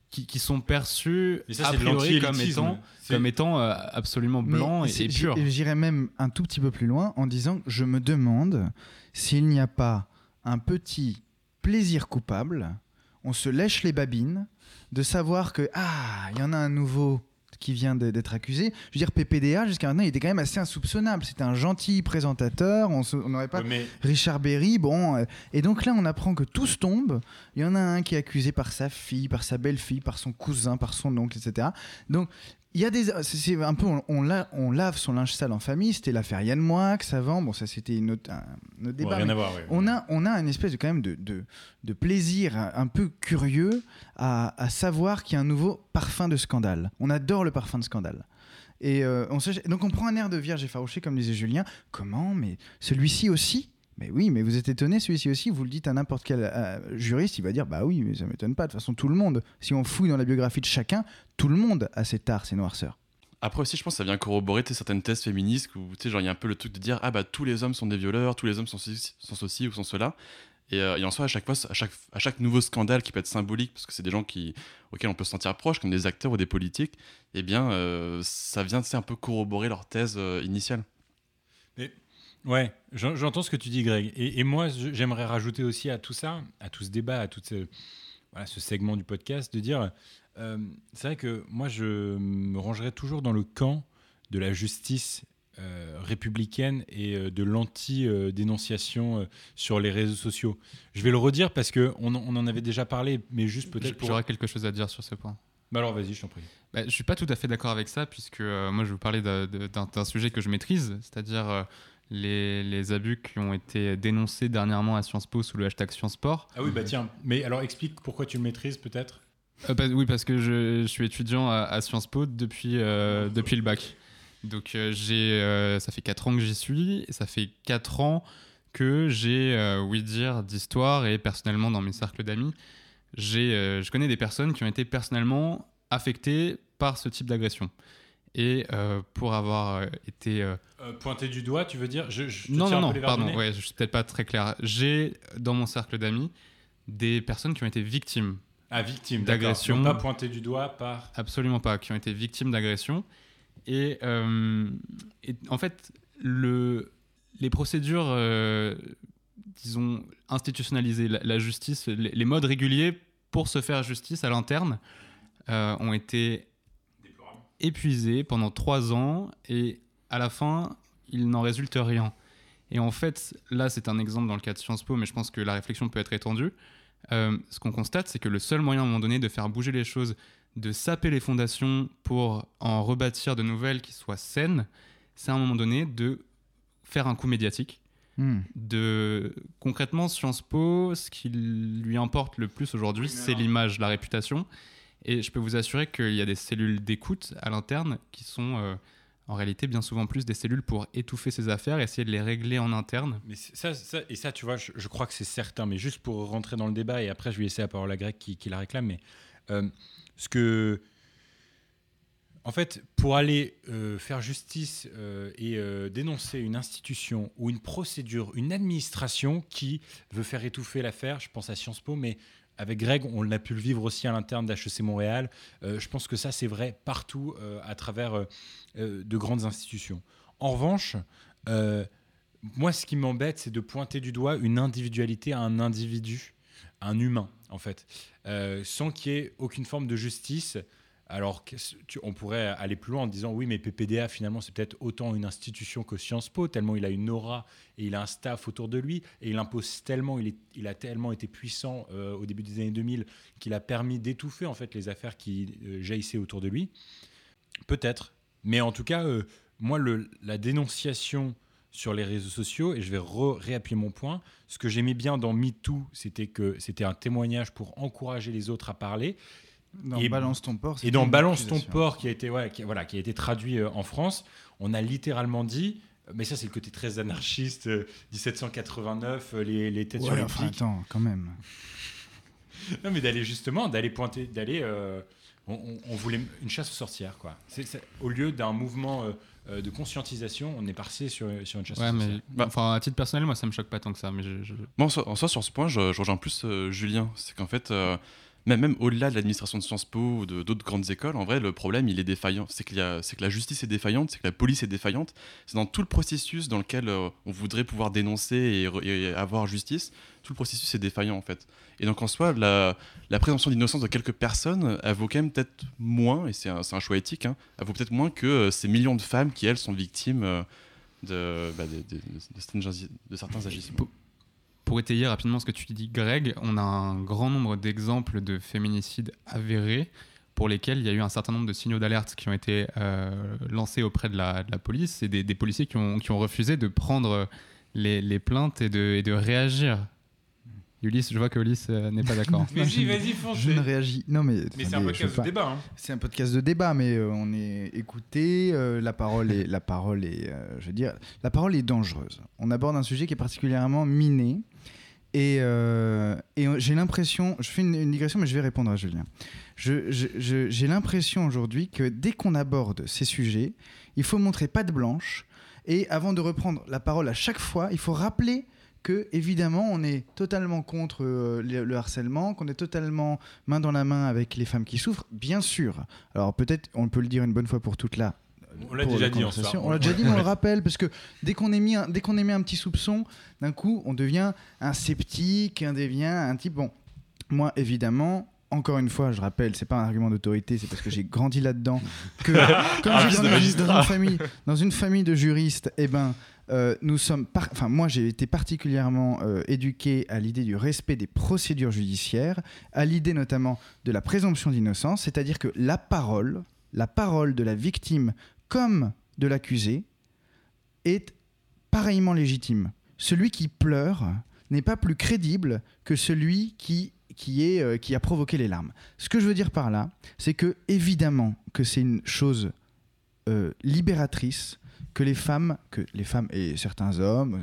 qui, qui sont perçus Et ça, a priori comme étant, comme étant euh, absolument Mais blancs et, c'est- et purs. J'irais même un tout petit peu plus loin en disant que je me demande s'il n'y a pas un petit plaisir coupable. On se lèche les babines de savoir que ah, il y en a un nouveau qui vient d'être accusé. Je veux dire, PPDA, jusqu'à maintenant, il était quand même assez insoupçonnable. C'était un gentil présentateur. On n'aurait pas. Mais- Richard Berry, bon. euh, et donc là, on apprend que tous tombent. Il y en a un qui est accusé par sa fille, par sa belle-fille, par son cousin, par son oncle, etc. Donc, il y a des. C'est un peu. On, on la- on lave son linge sale en famille. C'était l'affaire Yann Moix avant. Bon, ça, c'était une autre- un, un autre débat. rien à voir, ouais. On a, on a une espèce de, quand même de, de, de plaisir un, peu curieux à, à savoir qu'il y a un nouveau parfum de scandale. On adore le parfum de scandale. Et euh, on se- donc on prend un air de vierge effarouché, comme disait Julien. Comment? Mais celui-ci aussi? Mais oui, mais vous êtes étonné, celui-ci aussi, vous le dites à n'importe quel euh, juriste, il va dire bah oui, mais ça m'étonne pas. De toute façon, tout le monde, si on fouille dans la biographie de chacun, tout le monde a ses tares, ses noirceurs. Après aussi, je pense que ça vient corroborer certaines thèses féministes où il y a un peu le truc de dire ah bah tous les hommes sont des violeurs, tous les hommes sont ceci, sont ceci ou sont cela. Et, euh, en soi, à chaque fois, à chaque, nouveau scandale qui peut être symbolique, parce que c'est des gens auxquels on peut se sentir proche, comme des acteurs ou des politiques, eh bien, euh, ça vient un peu corroborer leur thèse euh, initiale. Ouais, j'en- j'entends ce que tu dis, Greg. Et, et moi, j'aimerais rajouter aussi à tout ça, à tout ce débat, à tout ce, voilà, ce segment du podcast, de dire, euh, c'est vrai que moi, je me rangerais toujours dans le camp de la justice euh, républicaine et euh, de l'anti-dénonciation euh, sur les réseaux sociaux. Je vais le redire parce qu'on on en avait déjà parlé, mais juste peut-être pour... J'aurais quelque chose à dire sur ce point. Bah alors vas-y, je t'en prie. Bah, je suis pas tout à fait d'accord avec ça, puisque moi je vais vous parler d'un- sujet que je maîtrise, c'est-à-dire les, les abus qui ont été dénoncés dernièrement à Sciences Po sous le hashtag Sciences Sport. Ah oui, bah tiens, mais alors explique pourquoi tu le maîtrises peut-être? Euh, bah, oui, parce que je, je suis étudiant à, à Sciences Po depuis, euh, depuis le bac. Donc euh, j'ai, ça fait 4 ans que j'y suis, et ça fait 4 ans que j'ai, oui dire, d'histoire, et personnellement dans mes cercles d'amis, j'ai, je connais des personnes qui ont été personnellement affectées par ce type d'agression. Et euh, pour avoir euh, été... euh, Euh, Pointer du doigt, tu veux dire je, je te non, non, non, pardon, ouais, je suis peut-être pas très clair. J'ai dans mon cercle d'amis des personnes qui ont été victimes Ah, victimes, d'agression. pas pointer du doigt par. Absolument pas, qui ont été victimes d'agression. Et, et en fait, le, les procédures, disons, institutionnalisées, la, la justice, les, les modes réguliers pour se faire justice à l'interne euh, ont été épuisés pendant trois ans et à la fin, il n'en résulte rien. Et en fait, là, c'est un exemple dans le cas de Sciences Po, mais je pense que la réflexion peut être étendue. Euh, ce qu'on constate, c'est que le seul moyen à un moment donné de faire bouger les choses, de saper les fondations pour en rebâtir de nouvelles qui soient saines, c'est à un moment donné de faire un coup médiatique. Hmm. De concrètement Sciences Po, ce qui lui importe le plus aujourd'hui, c'est l'image, la réputation. Et je peux vous assurer qu'il y a des cellules d'écoute à l'interne qui sont euh, en réalité bien souvent plus des cellules pour étouffer ces affaires, essayer de les régler en interne. Mais ça, et ça, tu vois, je, crois que c'est certain. Mais juste pour rentrer dans le débat, et après, je vais laisser la parole à Greg qui, qui la réclame. Mais euh, ce que. En fait, pour aller euh, faire justice et dénoncer une institution ou une procédure, une administration qui veut faire étouffer l'affaire, je pense à Sciences Po, mais avec Greg, on l'a pu le vivre aussi à l'interne d'HEC Montréal. Euh, je pense que ça, c'est vrai partout euh, à travers euh, de grandes institutions. En revanche, moi, ce qui m'embête, c'est de pointer du doigt une individualité à un individu, un humain, en fait, sans qu'il y ait aucune forme de justice. Alors, on pourrait aller plus loin en disant oui, mais PPDA, finalement, c'est peut-être autant une institution que Sciences Po, tellement il a une aura et il a un staff autour de lui, et il impose tellement, il, a tellement été puissant euh, au début des années 2000 qu'il a permis d'étouffer en fait les affaires qui euh, jaillissaient autour de lui. Peut-être. Mais en tout cas, euh, moi, la dénonciation sur les réseaux sociaux, et je vais réappuyer mon point, ce que j'aimais bien dans MeToo, c'était que c'était un témoignage pour encourager les autres à parler. Dans et, Balance ton porc, Et dans Balance ton porc, qui a été, ouais, qui, voilà, qui a été traduit euh, en France, on a littéralement dit, mais ça c'est le côté très anarchiste, euh, 1789, euh, les, les têtes Ouais, sur les enfin, pics. attends, quand même. *laughs* Non, mais d'aller justement, d'aller pointer, d'aller. euh, on, on- on voulait une chasse aux sorcières, quoi. Au lieu d'un mouvement euh, de conscientisation, on est passé sur, sur une chasse Ouais, aux mais sorcières. enfin, à titre personnel, moi, ça me choque pas tant que ça. Mais je, je- Moi, en soi, sur ce point, je, je rejoins plus euh, Julien. C'est qu'en fait, euh, même, au-delà de l'administration de Sciences Po ou d'autres grandes écoles, en vrai, le problème, il est défaillant. C'est que la justice est défaillante, c'est que la police est défaillante. C'est dans tout le processus dans lequel euh, on voudrait pouvoir dénoncer et, avoir justice, tout le processus est défaillant, en fait. Et donc, en soi, la, présomption d'innocence de quelques personnes, elle vaut quand même peut-être moins, et c'est un, choix éthique, hein, elle vaut peut-être moins que euh, ces millions de femmes qui, elles, sont victimes euh, bah, de- de certains agissements. Pour étayer rapidement ce que tu dis, Greg, on a un grand nombre d'exemples de féminicides avérés pour lesquels il y a eu un certain nombre de signaux d'alerte qui ont été euh, lancés auprès de la, police et des, policiers qui ont, refusé de prendre les, plaintes et de réagir. Ulysse, je vois que Ulysse euh, n'est pas d'accord. *laughs* Mais si, vas-y, fonce. Je ne réagis. Non, mais. Mais c'est un podcast de pas- débat, hein. C'est un podcast de débat, mais euh, on est écouté. euh, la parole est, la parole est, euh, je veux dire, la parole est dangereuse. On aborde un sujet qui est particulièrement miné. Et, euh, et j'ai l'impression, je fais une, une digression, mais je vais répondre à Julien. Je- je- je- J'ai l'impression aujourd'hui que dès qu'on aborde ces sujets, il faut montrer patte blanche. Et avant de reprendre la parole à chaque fois, il faut rappeler que, évidemment, on est totalement contre euh, le, le harcèlement, qu'on est totalement main dans la main avec les femmes qui souffrent, bien sûr. Alors peut-être, on peut le dire une bonne fois pour toutes là. On l'a déjà dit en. On l'a déjà dit, mais on le rappelle, parce que dès qu'on émet un, dès qu'on émet un petit soupçon, d'un coup, on devient un sceptique, on devient un type. Bon, moi, évidemment. Encore une fois, je rappelle, c'est pas un argument d'autorité, c'est parce que j'ai grandi là-dedans. *laughs* Que comme Ah, grandi dans une famille, dans une famille de juristes, eh ben, euh, nous sommes, enfin, moi, j'ai été particulièrement euh, éduqué à l'idée du respect des procédures judiciaires, à l'idée notamment de la présomption d'innocence, c'est-à-dire que la parole, la parole de la victime comme de l'accusé est pareillement légitime. Celui qui pleure n'est pas plus crédible que celui qui, qui, est, euh, qui a provoqué les larmes. Ce que je veux dire par là, c'est que évidemment que c'est une chose euh, libératrice que les femmes, que les femmes et certains hommes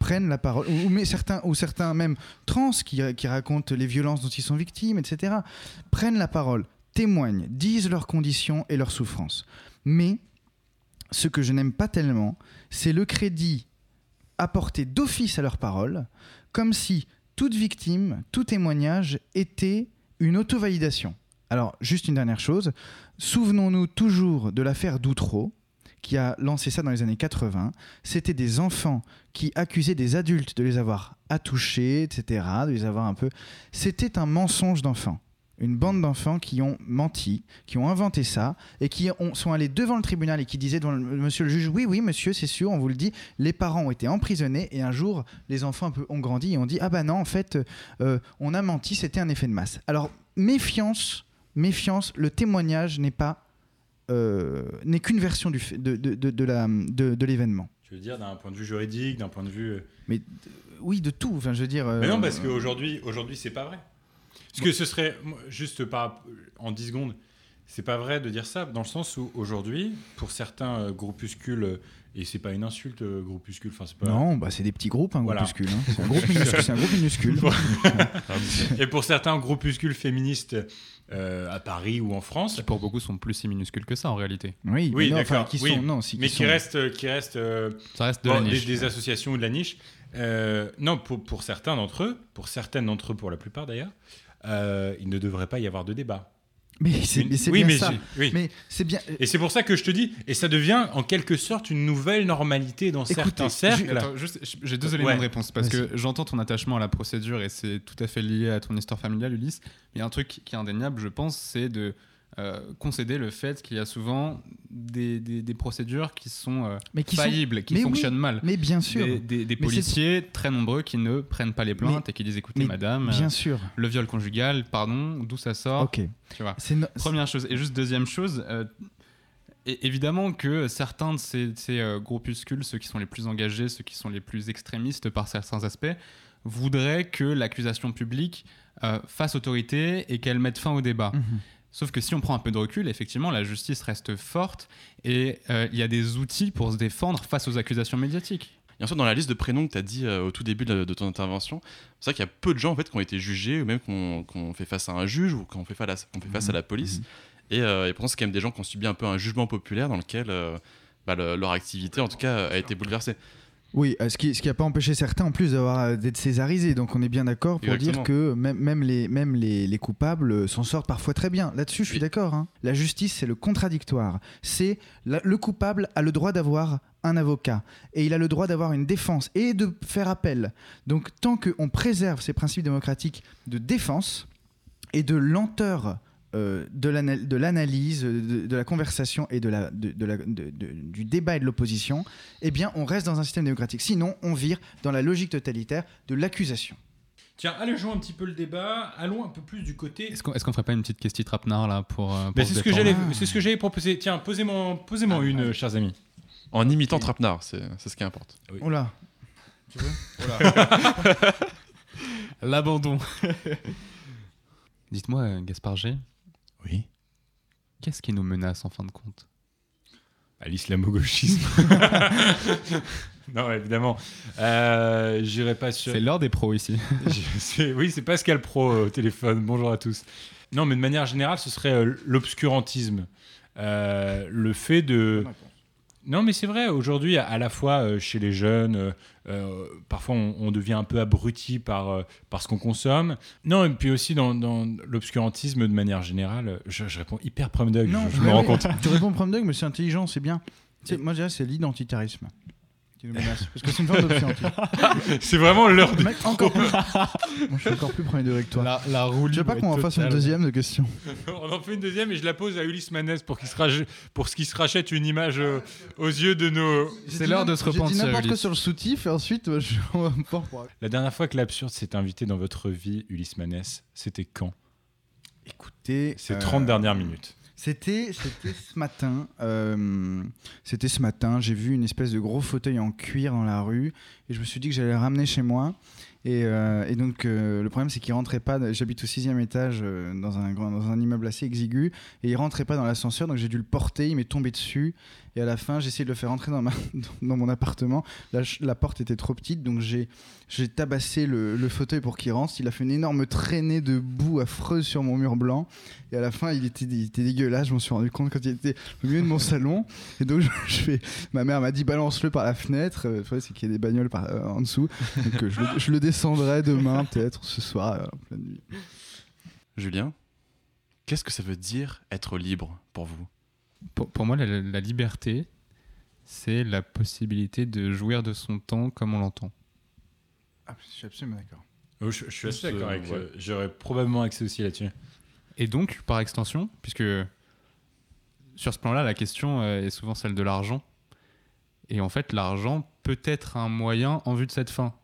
prennent la parole, ou, mais certains, ou certains même trans qui, qui racontent les violences dont ils sont victimes, etc., prennent la parole, témoignent, disent leurs conditions et leurs souffrances. Mais ce que je n'aime pas tellement, c'est le crédit apporté d'office à leurs paroles, comme si toute victime, tout témoignage était une auto-validation. Alors, juste une dernière chose, souvenons-nous toujours de l'affaire Doutreau, qui a lancé ça dans les années 80. C'était des enfants qui accusaient des adultes de les avoir attouchés, etc., de les avoir un peu... C'était un mensonge d'enfants. Une bande d'enfants qui ont menti, qui ont inventé ça, et qui ont- sont allés devant le tribunal et qui disaient devant le, monsieur le juge, oui, oui, monsieur, c'est sûr, on vous le dit, les parents ont été emprisonnés, et un jour, les enfants un peu ont grandi et ont dit, ah bah non, en fait, euh, on a menti, c'était un effet de masse. Alors, méfiance, méfiance, le témoignage n'est pas... euh, n'est qu'une version du de, de, de, de la- de- de l'événement. Tu veux dire d'un point de vue juridique, d'un point de vue. euh, Mais oui, de tout. Enfin, je veux dire. Mais non, parce qu'aujourd'hui, aujourd'hui, c'est pas vrai. Parce que ce serait, juste par, en 10 secondes, c'est pas vrai de dire ça, dans le sens où aujourd'hui, pour certains euh, groupuscules, euh, et c'est pas une insulte, euh, groupuscule, enfin, c'est pas. Non, bah, c'est des petits groupes, un Voilà. groupuscule. hein. C'est un groupe minuscule. c'est un groupe minuscule. *laughs* et pour certains groupuscules féministes euh, à Paris ou en France. Pour beaucoup, sont plus si minuscules que ça en réalité. Oui, Oui, mais non, enfin, d'accord. qui oui. sont- non, si, mais qui qui sont- restent, qui restent, euh, Ça reste de bon, la des- niche. Des, associations ou de la niche. Euh, non, pour, pour certains d'entre eux, pour certaines d'entre eux, pour la plupart d'ailleurs, euh, il ne devrait pas y avoir de débat. Mais c'est oui, bien mais ça. oui. Mais c'est bien. Et c'est pour ça que je te dis, et ça devient en quelque sorte une nouvelle normalité dans Écoutez, certains cercles. J'ai deux éléments Ouais. de réponse parce que j'entends ton attachement à la procédure et c'est tout à fait lié à ton histoire familiale, Ulysse. Mais il y a un truc qui est indéniable, je pense, c'est de euh, concéder le fait qu'il y a souvent des, des- des procédures qui sont euh, Mais qui sont- faillibles, qui Mais oui, fonctionnent mal. mais bien sûr. Des, policiers très nombreux qui ne prennent pas les plaintes Mais- et qui disent écoutez, madame, bien euh, sûr. le viol conjugal, pardon, d'où ça sort Ok. Tu vois. No- Première chose. Et juste deuxième chose, Et évidemment que certains de ces, ces, groupuscules, ceux qui sont les plus engagés, ceux qui sont les plus extrémistes par certains aspects, voudraient que l'accusation publique fasse autorité et qu'elle mette fin au débat. Mhm. Sauf que si on prend un peu de recul, effectivement, la justice reste forte et euh, il y a des outils pour se défendre face aux accusations médiatiques. Et ensuite, dans la liste de prénoms que tu as dit euh, au tout début de, de ton intervention, c'est vrai qu'il y a peu de gens en fait, qui ont été jugés, ou même qu'on fait face à un juge, ou qu'on fait, fait face à la police. Et, euh, et pourtant, c'est quand même des gens qui ont subi un peu un jugement populaire dans lequel euh, bah, le- leur activité, en tout cas, a été bouleversée. Oui, euh, ce qui ce qui n'a pas empêché certains en plus d'avoir euh, d'être césarisés. Donc on est bien d'accord pour Exactement. dire que même, même les, même les, les coupables euh, s'en sortent parfois très bien. Là-dessus, je suis d'accord. hein. La justice, c'est le contradictoire. C'est le coupable a le droit d'avoir un avocat et il a le droit d'avoir une défense et de faire appel. Donc tant qu'on préserve ces principes démocratiques de défense et de lenteur euh, de l'ana- de l'analyse, de, de la conversation et de la, de- de la- de- de- du débat et de l'opposition, eh bien, on reste dans un système démocratique. Sinon, on vire dans la logique totalitaire de l'accusation. Tiens, allégeons un petit peu le débat, allons un peu plus du côté. Est-ce qu'on qu'on ferait pas une petite question trapnard là pour. euh, pour Ben, se c'est ce que j'allais, c'est ce que j'allais proposer. Tiens, posez-moi, posez-moi une, euh, chers amis. En imitant Trapenard, c'est c'est ce qui importe. Oh là Tu veux *laughs* L'abandon. *laughs* Dites-moi, euh, Gaspard G. Oui. Qu'est-ce qui nous menace en fin de compte? À l'islamo-gauchisme. *laughs* non, évidemment. Euh, J'irai pas sur. C'est l'heure des pros ici. *laughs* Oui, c'est Pascal Pro au téléphone. Bonjour à tous. Non, mais de manière générale, ce serait euh, l'obscurantisme. Euh, le fait de. Non, mais c'est vrai, aujourd'hui, à, la fois euh, chez les jeunes, euh, euh, parfois on, on devient un peu abruti par, euh, par ce qu'on consomme. Non, et puis aussi dans, dans l'obscurantisme de manière générale, je, je réponds hyper prom je, je me rends compte. Tu réponds prom mais c'est intelligent, c'est bien. Moi, je dirais c'est l'identitarisme qui nous menace. Parce que c'est une forme. *laughs* C'est vraiment l'heure de Mec, encore plus. Je suis encore plus premier degré que toi. La, la roue Je veux pas qu'on en fasse une deuxième de question. *laughs* On en fait une deuxième et je la pose à Ulysse Manès pour qu'il se, rach- pour qu'il se rachète une image euh, aux yeux de nos. C'est l'heure de se J'ai dit repentir. n'importe quoi sur le soutif et ensuite, euh, je *laughs* on va me fort pour- La dernière fois que l'absurde s'est invité dans votre vie, Ulysse Manès, c'était quand? Écoutez. Ces euh, 30 dernières minutes. C'était, ce matin. euh, c'était ce matin. J'ai vu une espèce de gros fauteuil en cuir dans la rue et je me suis dit que j'allais le ramener chez moi. Et, euh, donc euh, le problème c'est qu'il rentrait pas. J'habite au sixième étage dans un dans un immeuble assez exigu et il rentrait pas dans l'ascenseur donc j'ai dû le porter. Il m'est tombé dessus et à la fin j'ai essayé de le faire rentrer dans ma *laughs* dans mon appartement. La, porte était trop petite donc j'ai j'ai tabassé le, le fauteuil pour qu'il rentre. Il a fait une énorme traînée de boue affreuse sur mon mur blanc. Et à la fin, il était, il était dégueulasse. Je m'en suis rendu compte quand il était au milieu de mon salon. Et donc, je, *laughs* je fais, ma mère m'a dit balance-le par la fenêtre. Euh, c'est qu'il y a des bagnoles par, euh, en dessous. Donc, euh, je, le, je le descendrai demain, *laughs* peut-être, ce soir, euh, en pleine nuit. Julien, qu'est-ce que ça veut dire être libre pour vous? Pour, pour moi, la, la liberté, c'est la possibilité de jouir de son temps comme on l'entend. Ah, je suis absolument d'accord. Oh, je, je suis assez d'accord avec. ouais. euh, J'aurais probablement accès aussi là-dessus. Et donc, par extension, puisque sur ce plan-là, la question euh, est souvent celle de l'argent. Et en fait, l'argent peut être un moyen en vue de cette fin.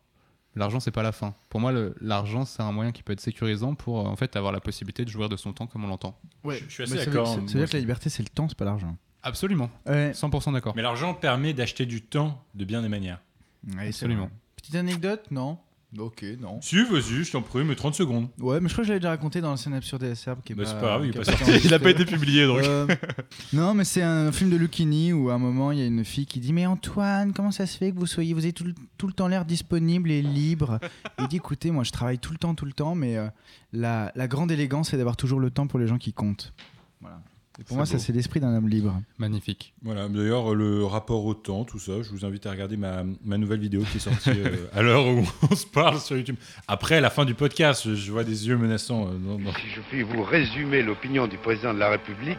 L'argent, c'est pas la fin. Pour moi, l'argent, c'est un moyen qui peut être sécurisant pour euh, en fait avoir la possibilité de jouir de son temps comme on l'entend. Ouais, je suis assez d'accord, veut dire que la liberté, c'est le temps, c'est pas l'argent. Absolument. Ouais. 100% d'accord. Mais l'argent permet d'acheter du temps de bien des manières. Ouais, c'est Absolument. Petite anecdote Non? Ok, non. Si, vas-y, je t'en prie, mais 30 secondes. Ouais, mais je crois que je l'avais déjà raconté dans la scène absurde des Serbes. Qui est Bah, pas, c'est pas grave, il. Il a pas été publié donc. Euh, non, mais c'est un film de Lucchini où à un moment il y a une fille qui dit Mais Antoine, comment ça se fait que vous soyez, vous avez tout, le- tout le temps l'air disponible et libre? Il dit Écoutez, moi je travaille tout le temps, tout le temps, mais euh, la, la grande élégance c'est d'avoir toujours le temps pour les gens qui comptent. Voilà. Et pour moi, ça c'est l'esprit d'un homme libre. Magnifique. Voilà, d'ailleurs, le rapport au temps, tout ça, je vous invite à regarder ma, ma nouvelle vidéo qui est sortie euh, *laughs* à l'heure où on se parle sur YouTube. Après la fin du podcast, je, vois des yeux menaçants. euh, Si je puis vous résumer l'opinion du président de la République,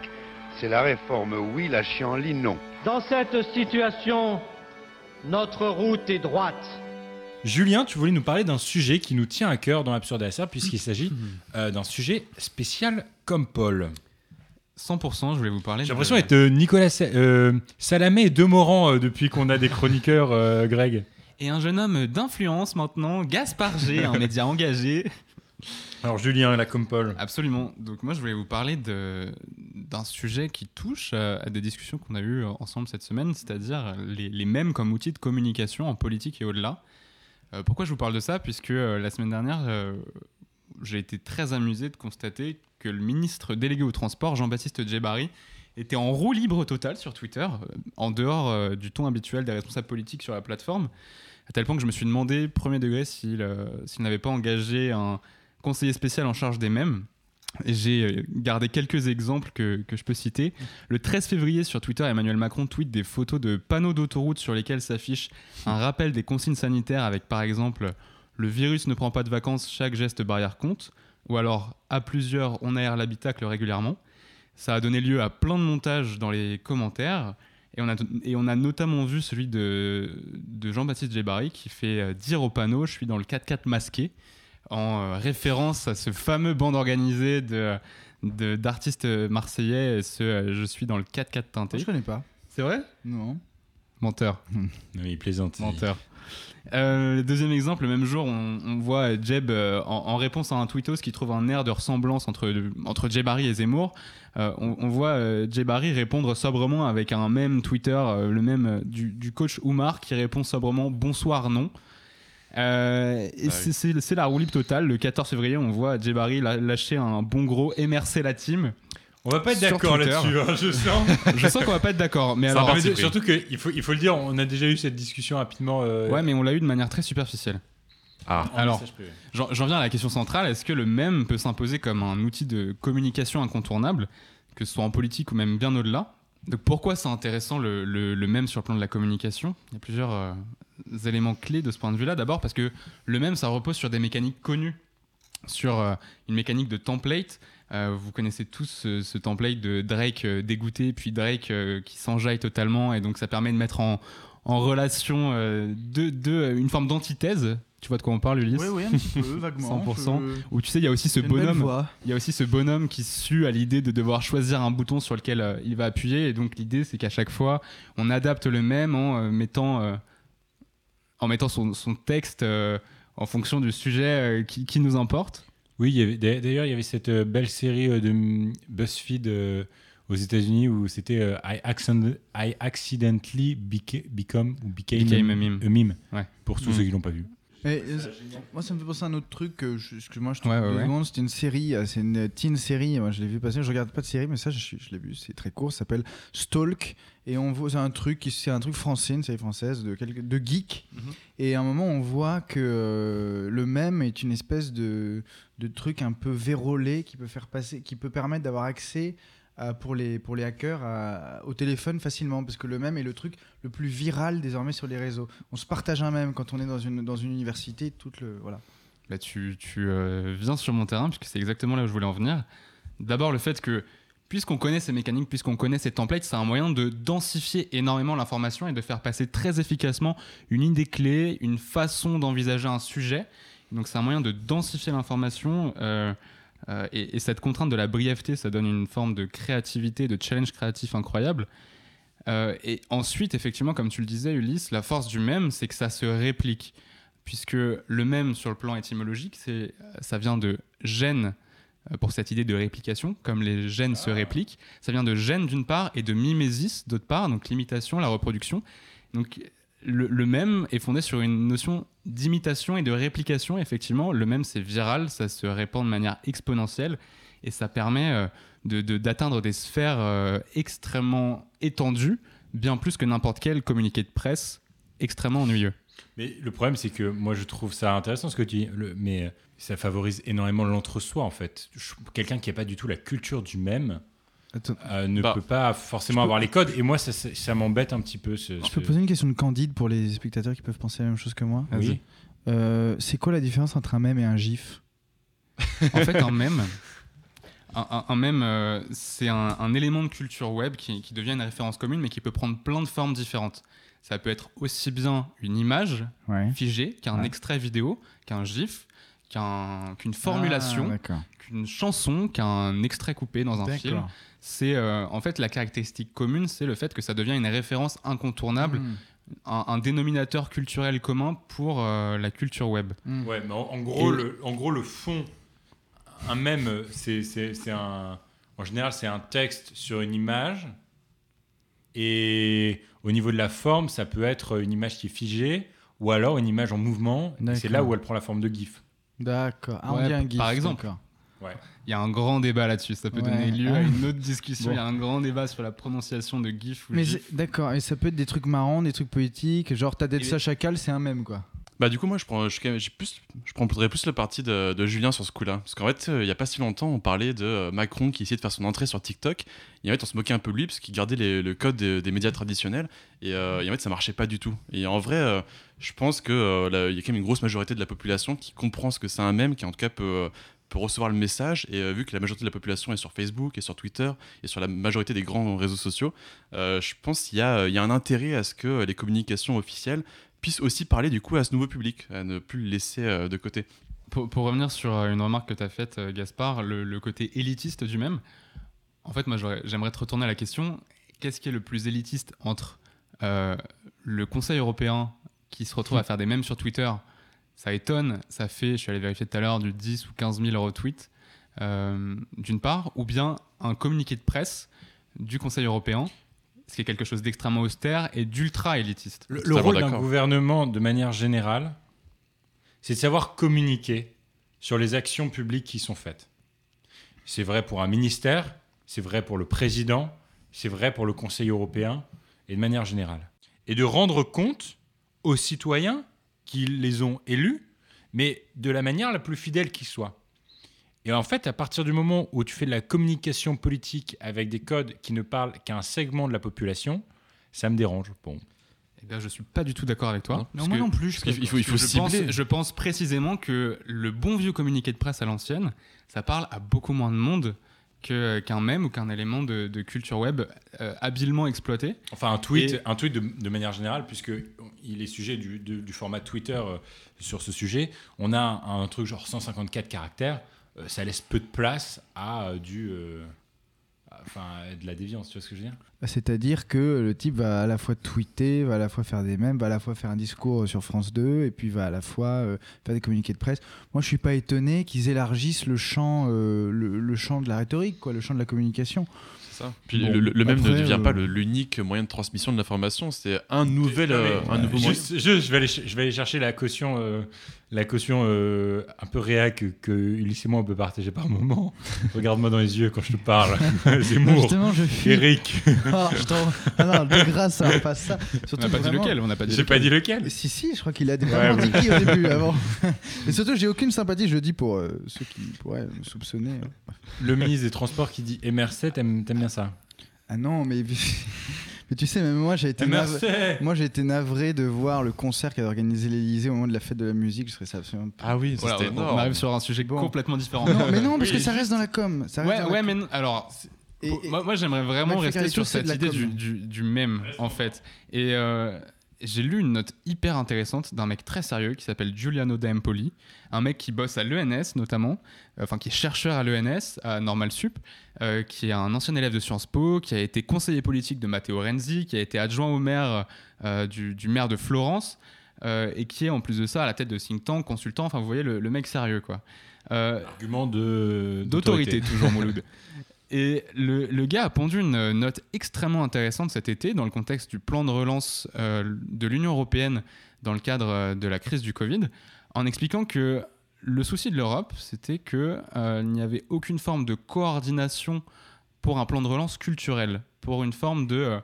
c'est la réforme oui, la chienlit non. Dans cette situation, notre route est droite. Julien, tu voulais nous parler d'un sujet qui nous tient à cœur dans Absurde ASR, puisqu'il s'agit euh, d'un sujet spécial comme Paul. 100%, je voulais vous parler. J'ai l'impression d'être euh, Nicolas Sa- euh, Salamé et Demorand euh, depuis qu'on a des chroniqueurs, euh, Greg. Et un jeune homme d'influence maintenant, Gaspard G, un *laughs* média engagé. Alors Julien, la comme Paul. Absolument. Donc moi je voulais vous parler de d'un sujet qui touche à, des discussions qu'on a eues ensemble cette semaine, c'est-à-dire les, les mèmes comme outil de communication en politique et au-delà. Pourquoi je vous parle de ça? Puisque la semaine dernière, j'ai été très amusé de constater que le ministre délégué au transport, Jean-Baptiste Djebari, était en roue libre totale sur Twitter, euh, en dehors euh, du ton habituel des responsables politiques sur la plateforme, à tel point que je me suis demandé, premier degré, s'il euh, n'avait pas engagé un conseiller spécial en charge des mèmes. Et J'ai gardé quelques exemples que, que je peux citer. Le 13 février, sur Twitter, Emmanuel Macron tweet des photos de panneaux d'autoroute sur lesquels s'affiche un rappel des consignes sanitaires avec, par exemple, le virus ne prend pas de vacances, chaque geste barrière compte. Ou alors, à plusieurs, on aère l'habitacle régulièrement. Ça a donné lieu à plein de montages dans les commentaires. Et on a, et on a notamment vu celui de, de Jean-Baptiste Djebari qui fait euh, dire au panneau Je suis dans le 4x4 masqué, en euh, référence à ce fameux bande organisé de, de- d'artistes marseillais, ce euh, Je suis dans le 4x4 teinté. Je connais pas. C'est vrai? Non. Menteur. *laughs* Non, il plaisante. Menteur. Euh, deuxième exemple, le même jour, on, on voit Jeb euh, en, en réponse à un tweetos qui trouve un air de ressemblance entre, entre Jebari et Zemmour. euh, on, on voit euh, Jebari répondre sobrement avec un même Twitter, le même du, du coach Oumar qui répond sobrement bonsoir non. Euh, et Ah c'est- la roue libre totale. Le 14 février, on voit Jebari la- lâcher un bon gros MRC la team. On va pas être d'accord là-dessus, hein, je sens. *laughs* je sens qu'on va pas être d'accord. Mais alors, de- surtout qu'il faut, il faut le dire, on a déjà eu cette discussion rapidement. euh, Ouais, mais on l'a eu de manière très superficielle. Ah. Alors, message privé. j'en viens à la question centrale. Est-ce que le mème peut s'imposer comme un outil de communication incontournable, que ce soit en politique ou même bien au-delà? Donc pourquoi c'est intéressant le, le, le mème sur le plan de la communication? Il y a plusieurs euh, éléments clés de ce point de vue-là. D'abord parce que le mème, ça repose sur des mécaniques connues, sur euh, une mécanique de template. Euh, vous connaissez tous ce, ce template de Drake euh, dégoûté, puis Drake euh, qui s'enjaille totalement, et donc ça permet de mettre en, en relation deux, deux- une forme d'antithèse. Tu vois de quoi on parle, Ulysse? Oui, oui, un petit peu, *laughs* vaguement. 100%. Je- Où tu sais, il y a aussi ce bonhomme. Il y a aussi ce bonhomme qui sue à l'idée de devoir choisir un bouton sur lequel euh, il va appuyer. Et donc l'idée, c'est qu'à chaque fois, on adapte le même en euh, mettant, euh, en mettant son, son texte en fonction du sujet qui, qui nous importe. Oui, d'ailleurs, il y avait cette euh, belle série euh, de mm, BuzzFeed euh, aux États-Unis où c'était euh, I, accidentally beca- become ou became, Became a meme. Ouais. Pour tous Mm. ceux qui l'ont pas vu. Et, euh, moi, ça me fait penser à un autre truc. que je- Excuse-moi, je te Ouais, ouais, ouais. C'était une série, euh, c'est une teen série. Moi, je l'ai vu passer. Je regarde pas de série, mais ça, je, je l'ai vu. C'est très court. Ça s'appelle Stalk. Et on voit, c'est un truc, c'est un truc français, une série française de, quelques- de geek. Mhm. Et à un moment, on voit que euh, le même est une espèce de, de truc un peu vérolé qui peut faire passer, qui peut permettre d'avoir accès à- pour, les, pour les hackers à- au téléphone facilement. Parce que le même est le truc le plus viral désormais sur les réseaux. On se partage un même quand on est dans une, dans une université. Toute le, voilà. Bah, tu, tu, euh, viens sur mon terrain, puisque c'est exactement là où je voulais en venir. D'abord, le fait que, puisqu'on connaît ces mécaniques, puisqu'on connaît ces templates, c'est un moyen de densifier énormément l'information et de faire passer très efficacement une idée clé, une façon d'envisager un sujet. Donc, c'est un moyen de densifier l'information. euh, euh, et, et cette contrainte de la brièveté, ça donne une forme de créativité, de challenge créatif incroyable. Euh, et ensuite, effectivement, comme tu le disais, Ulysse, la force du même, c'est que ça se réplique. Puisque le même, sur le plan étymologique, ça vient de gène, euh, pour cette idée de réplication, comme les gènes se répliquent. Ça vient de gène d'une part et de mimésis d'autre part, donc l'imitation, la reproduction. Donc le, même est fondé sur une notion d'imitation et de réplication. Effectivement, le même, c'est viral, ça se répand de manière exponentielle et ça permet euh, de- de- d'atteindre des sphères euh, extrêmement étendues, bien plus que n'importe quel communiqué de presse extrêmement ennuyeux. Mais le problème, c'est que moi, je trouve ça intéressant ce que tu dis, mais ça favorise énormément l'entre-soi, en fait. Quelqu'un qui n'a pas du tout la culture du même euh, ne Bah, peut pas forcément peux- avoir les codes. Et moi, ça, ça, ça m'embête un petit peu. Ce, Je ce- peux poser une question de candide pour les spectateurs qui peuvent penser la même chose que moi Oui. Euh, c'est quoi la différence entre un mème et un gif *laughs* En fait, un mème, un, un- un mème, euh, c'est un, un élément de culture web qui, qui devient une référence commune, mais qui peut prendre plein de formes différentes. Ça peut être aussi bien une image Ouais. figée qu'un Ouais. extrait vidéo, qu'un gif, qu'un- qu'une formulation, Ah, d'accord. Qu'une chanson, qu'un extrait coupé dans un film. C'est euh, en fait la caractéristique commune, c'est le fait que ça devient une référence incontournable, Mm. un, un dénominateur culturel commun pour euh, la culture web. Ouais, mais en, en gros, Et- le, en gros, le fond un mème, c'est c'est- c'est un. En général, c'est un texte sur une image. Et au niveau de la forme, ça peut être une image qui est figée ou alors une image en mouvement. C'est là où elle prend la forme de GIF. D'accord. Ah, on Ouais, dit un gif. par exemple. Ouais. Il y a un grand débat là-dessus. Ça peut Ouais. donner lieu à Ah. une autre discussion. Bon. Il y a un grand débat sur la prononciation de GIF ou Mais d'accord, et ça peut être des trucs marrants, des trucs poétiques, genre t'as Et- Delsa Chacal, c'est un même quoi. Bah du coup moi je prends je, j'ai plus je prendrais plus le parti de, de Julien sur ce coup-là parce qu'en fait euh, il y a pas si longtemps on parlait de euh, Macron qui essayait de faire son entrée sur TikTok et en fait on se moquait un peu de lui parce qu'il gardait les- le code des, des médias traditionnels et, euh, et en fait ça marchait pas du tout et en vrai euh, je pense que euh, il y a quand même une grosse majorité de la population qui comprend ce que c'est un mème qui en tout cas peut euh, peut recevoir le message et euh, vu que la majorité de la population est sur Facebook et sur Twitter et sur la majorité des grands réseaux sociaux euh, je pense qu'il y a, il y a un intérêt à ce que les communications officielles puissent aussi parler du coup à ce nouveau public, à ne plus le laisser euh, de côté. Pour, pour revenir sur euh, une remarque que tu as faite, euh, Gaspard, le, le côté élitiste du même, en fait, moi, j'aimerais te retourner à la question qu'est-ce qui est le plus élitiste entre euh, le Conseil européen qui se retrouve à faire des mèmes sur Twitter Ça étonne, ça fait, je suis allé vérifier tout à l'heure, du 10 ou 15 000 retweets, euh, d'une part, ou bien un communiqué de presse du Conseil européen, ce qui est quelque chose d'extrêmement austère et d'ultra élitiste. Le, le rôle d'un gouvernement, de manière générale, c'est de savoir communiquer sur les actions publiques qui sont faites. C'est vrai pour un ministère, c'est vrai pour le président, c'est vrai pour le Conseil européen, et de manière générale. Et de rendre compte aux citoyens qui les ont élus, mais de la manière la plus fidèle qui soit. Et en fait, à partir du moment où tu fais de la communication politique avec des codes qui ne parlent qu'à un segment de la population, ça me dérange. Bon. Eh bien, je suis pas du tout d'accord avec toi. Non, moi que- non plus, je- il faut- il faut je pense, cibler. je pense précisément que le bon vieux communiqué de presse à l'ancienne, ça parle à beaucoup moins de monde que- qu'un mème ou qu'un élément de, de culture web euh, habilement exploité. Enfin, un tweet, Et- un tweet de, de manière générale, puisque il est sujet du, du- du format Twitter euh, sur ce sujet. On a un, un truc genre 154 caractères. euh, ça laisse peu de place à euh, du, euh, enfin, de la déviance. Tu vois ce que je veux dire? C'est-à-dire que le type va à la fois tweeter, va à la fois faire des mèmes, va à la fois faire un discours sur France 2, et puis va à la fois euh, faire des communiqués de presse. Moi, je suis pas étonné qu'ils élargissent le champ, euh, le champ de la rhétorique, quoi, le champ de la communication. C'est ça. Puis Bon, le, le- même après, ne devient euh, pas le- l'unique moyen de transmission de l'information, c'est un nouvel, Non, mais, euh, un nouveau moyen. juste- juste, je, vais aller, je vais aller chercher la caution, euh, la caution euh, un peu réac que, que Ulysse et moi on peut partager par moment. *laughs* Regarde-moi dans les yeux quand je te parle. *laughs* Zemmour, Justement, je fuis. Eric. *laughs* Ah, je t'en- ah non, de grâce, ça va pas ça. Surtout On n'a pas dit lequel, on n'a pas dit J'ai pas dit lequel. Si, si, je crois qu'il a des Ouais, oui. qui au début, avant. Et surtout, j'ai aucune sympathie, je le dis pour euh, ceux qui pourraient me soupçonner. hein. Le ministre des Transports qui dit MRC, t'aimes t'aimes bien ça Ah non, mais. *laughs* Mais tu sais, même moi, j'ai été, moi, j'ai été navré de voir le concert qu'avait organisé l'Elysée au moment de la fête de la musique. Je serais ça absolument. Ah oui, ça, Voilà, c'était on- énorme. on arrive sur un sujet Bon. complètement différent. Non, mais non, parce Oui, que ça juste- reste dans la com. Ça reste Ouais, dans la ouais, com. mais non, alors. Et- moi, moi, j'aimerais vraiment rester sur c'est de cette la idée com. du, du, du mème, en fait. Et euh, j'ai lu une note hyper intéressante d'un mec très sérieux qui s'appelle Giuliano D'Empoli, un mec qui bosse à l'ENS notamment, euh, enfin qui est chercheur à l'ENS, à Normal Sup, euh, qui est un ancien élève de Sciences Po, qui a été conseiller politique de Matteo Renzi, qui a été adjoint au maire euh, du, du maire de Florence, et qui est en plus de ça à la tête de think tank, consultant, enfin vous voyez le, le mec sérieux quoi. Argument de d'autorité toujours Mouloud. *laughs* Et le, gars a pondu une note extrêmement intéressante cet été dans le contexte du plan de relance euh, de l'Union européenne dans le cadre euh, de la crise du Covid, en expliquant que le souci de l'Europe, c'était qu'il n'y avait aucune forme de coordination pour un plan de relance culturel, pour une forme de euh,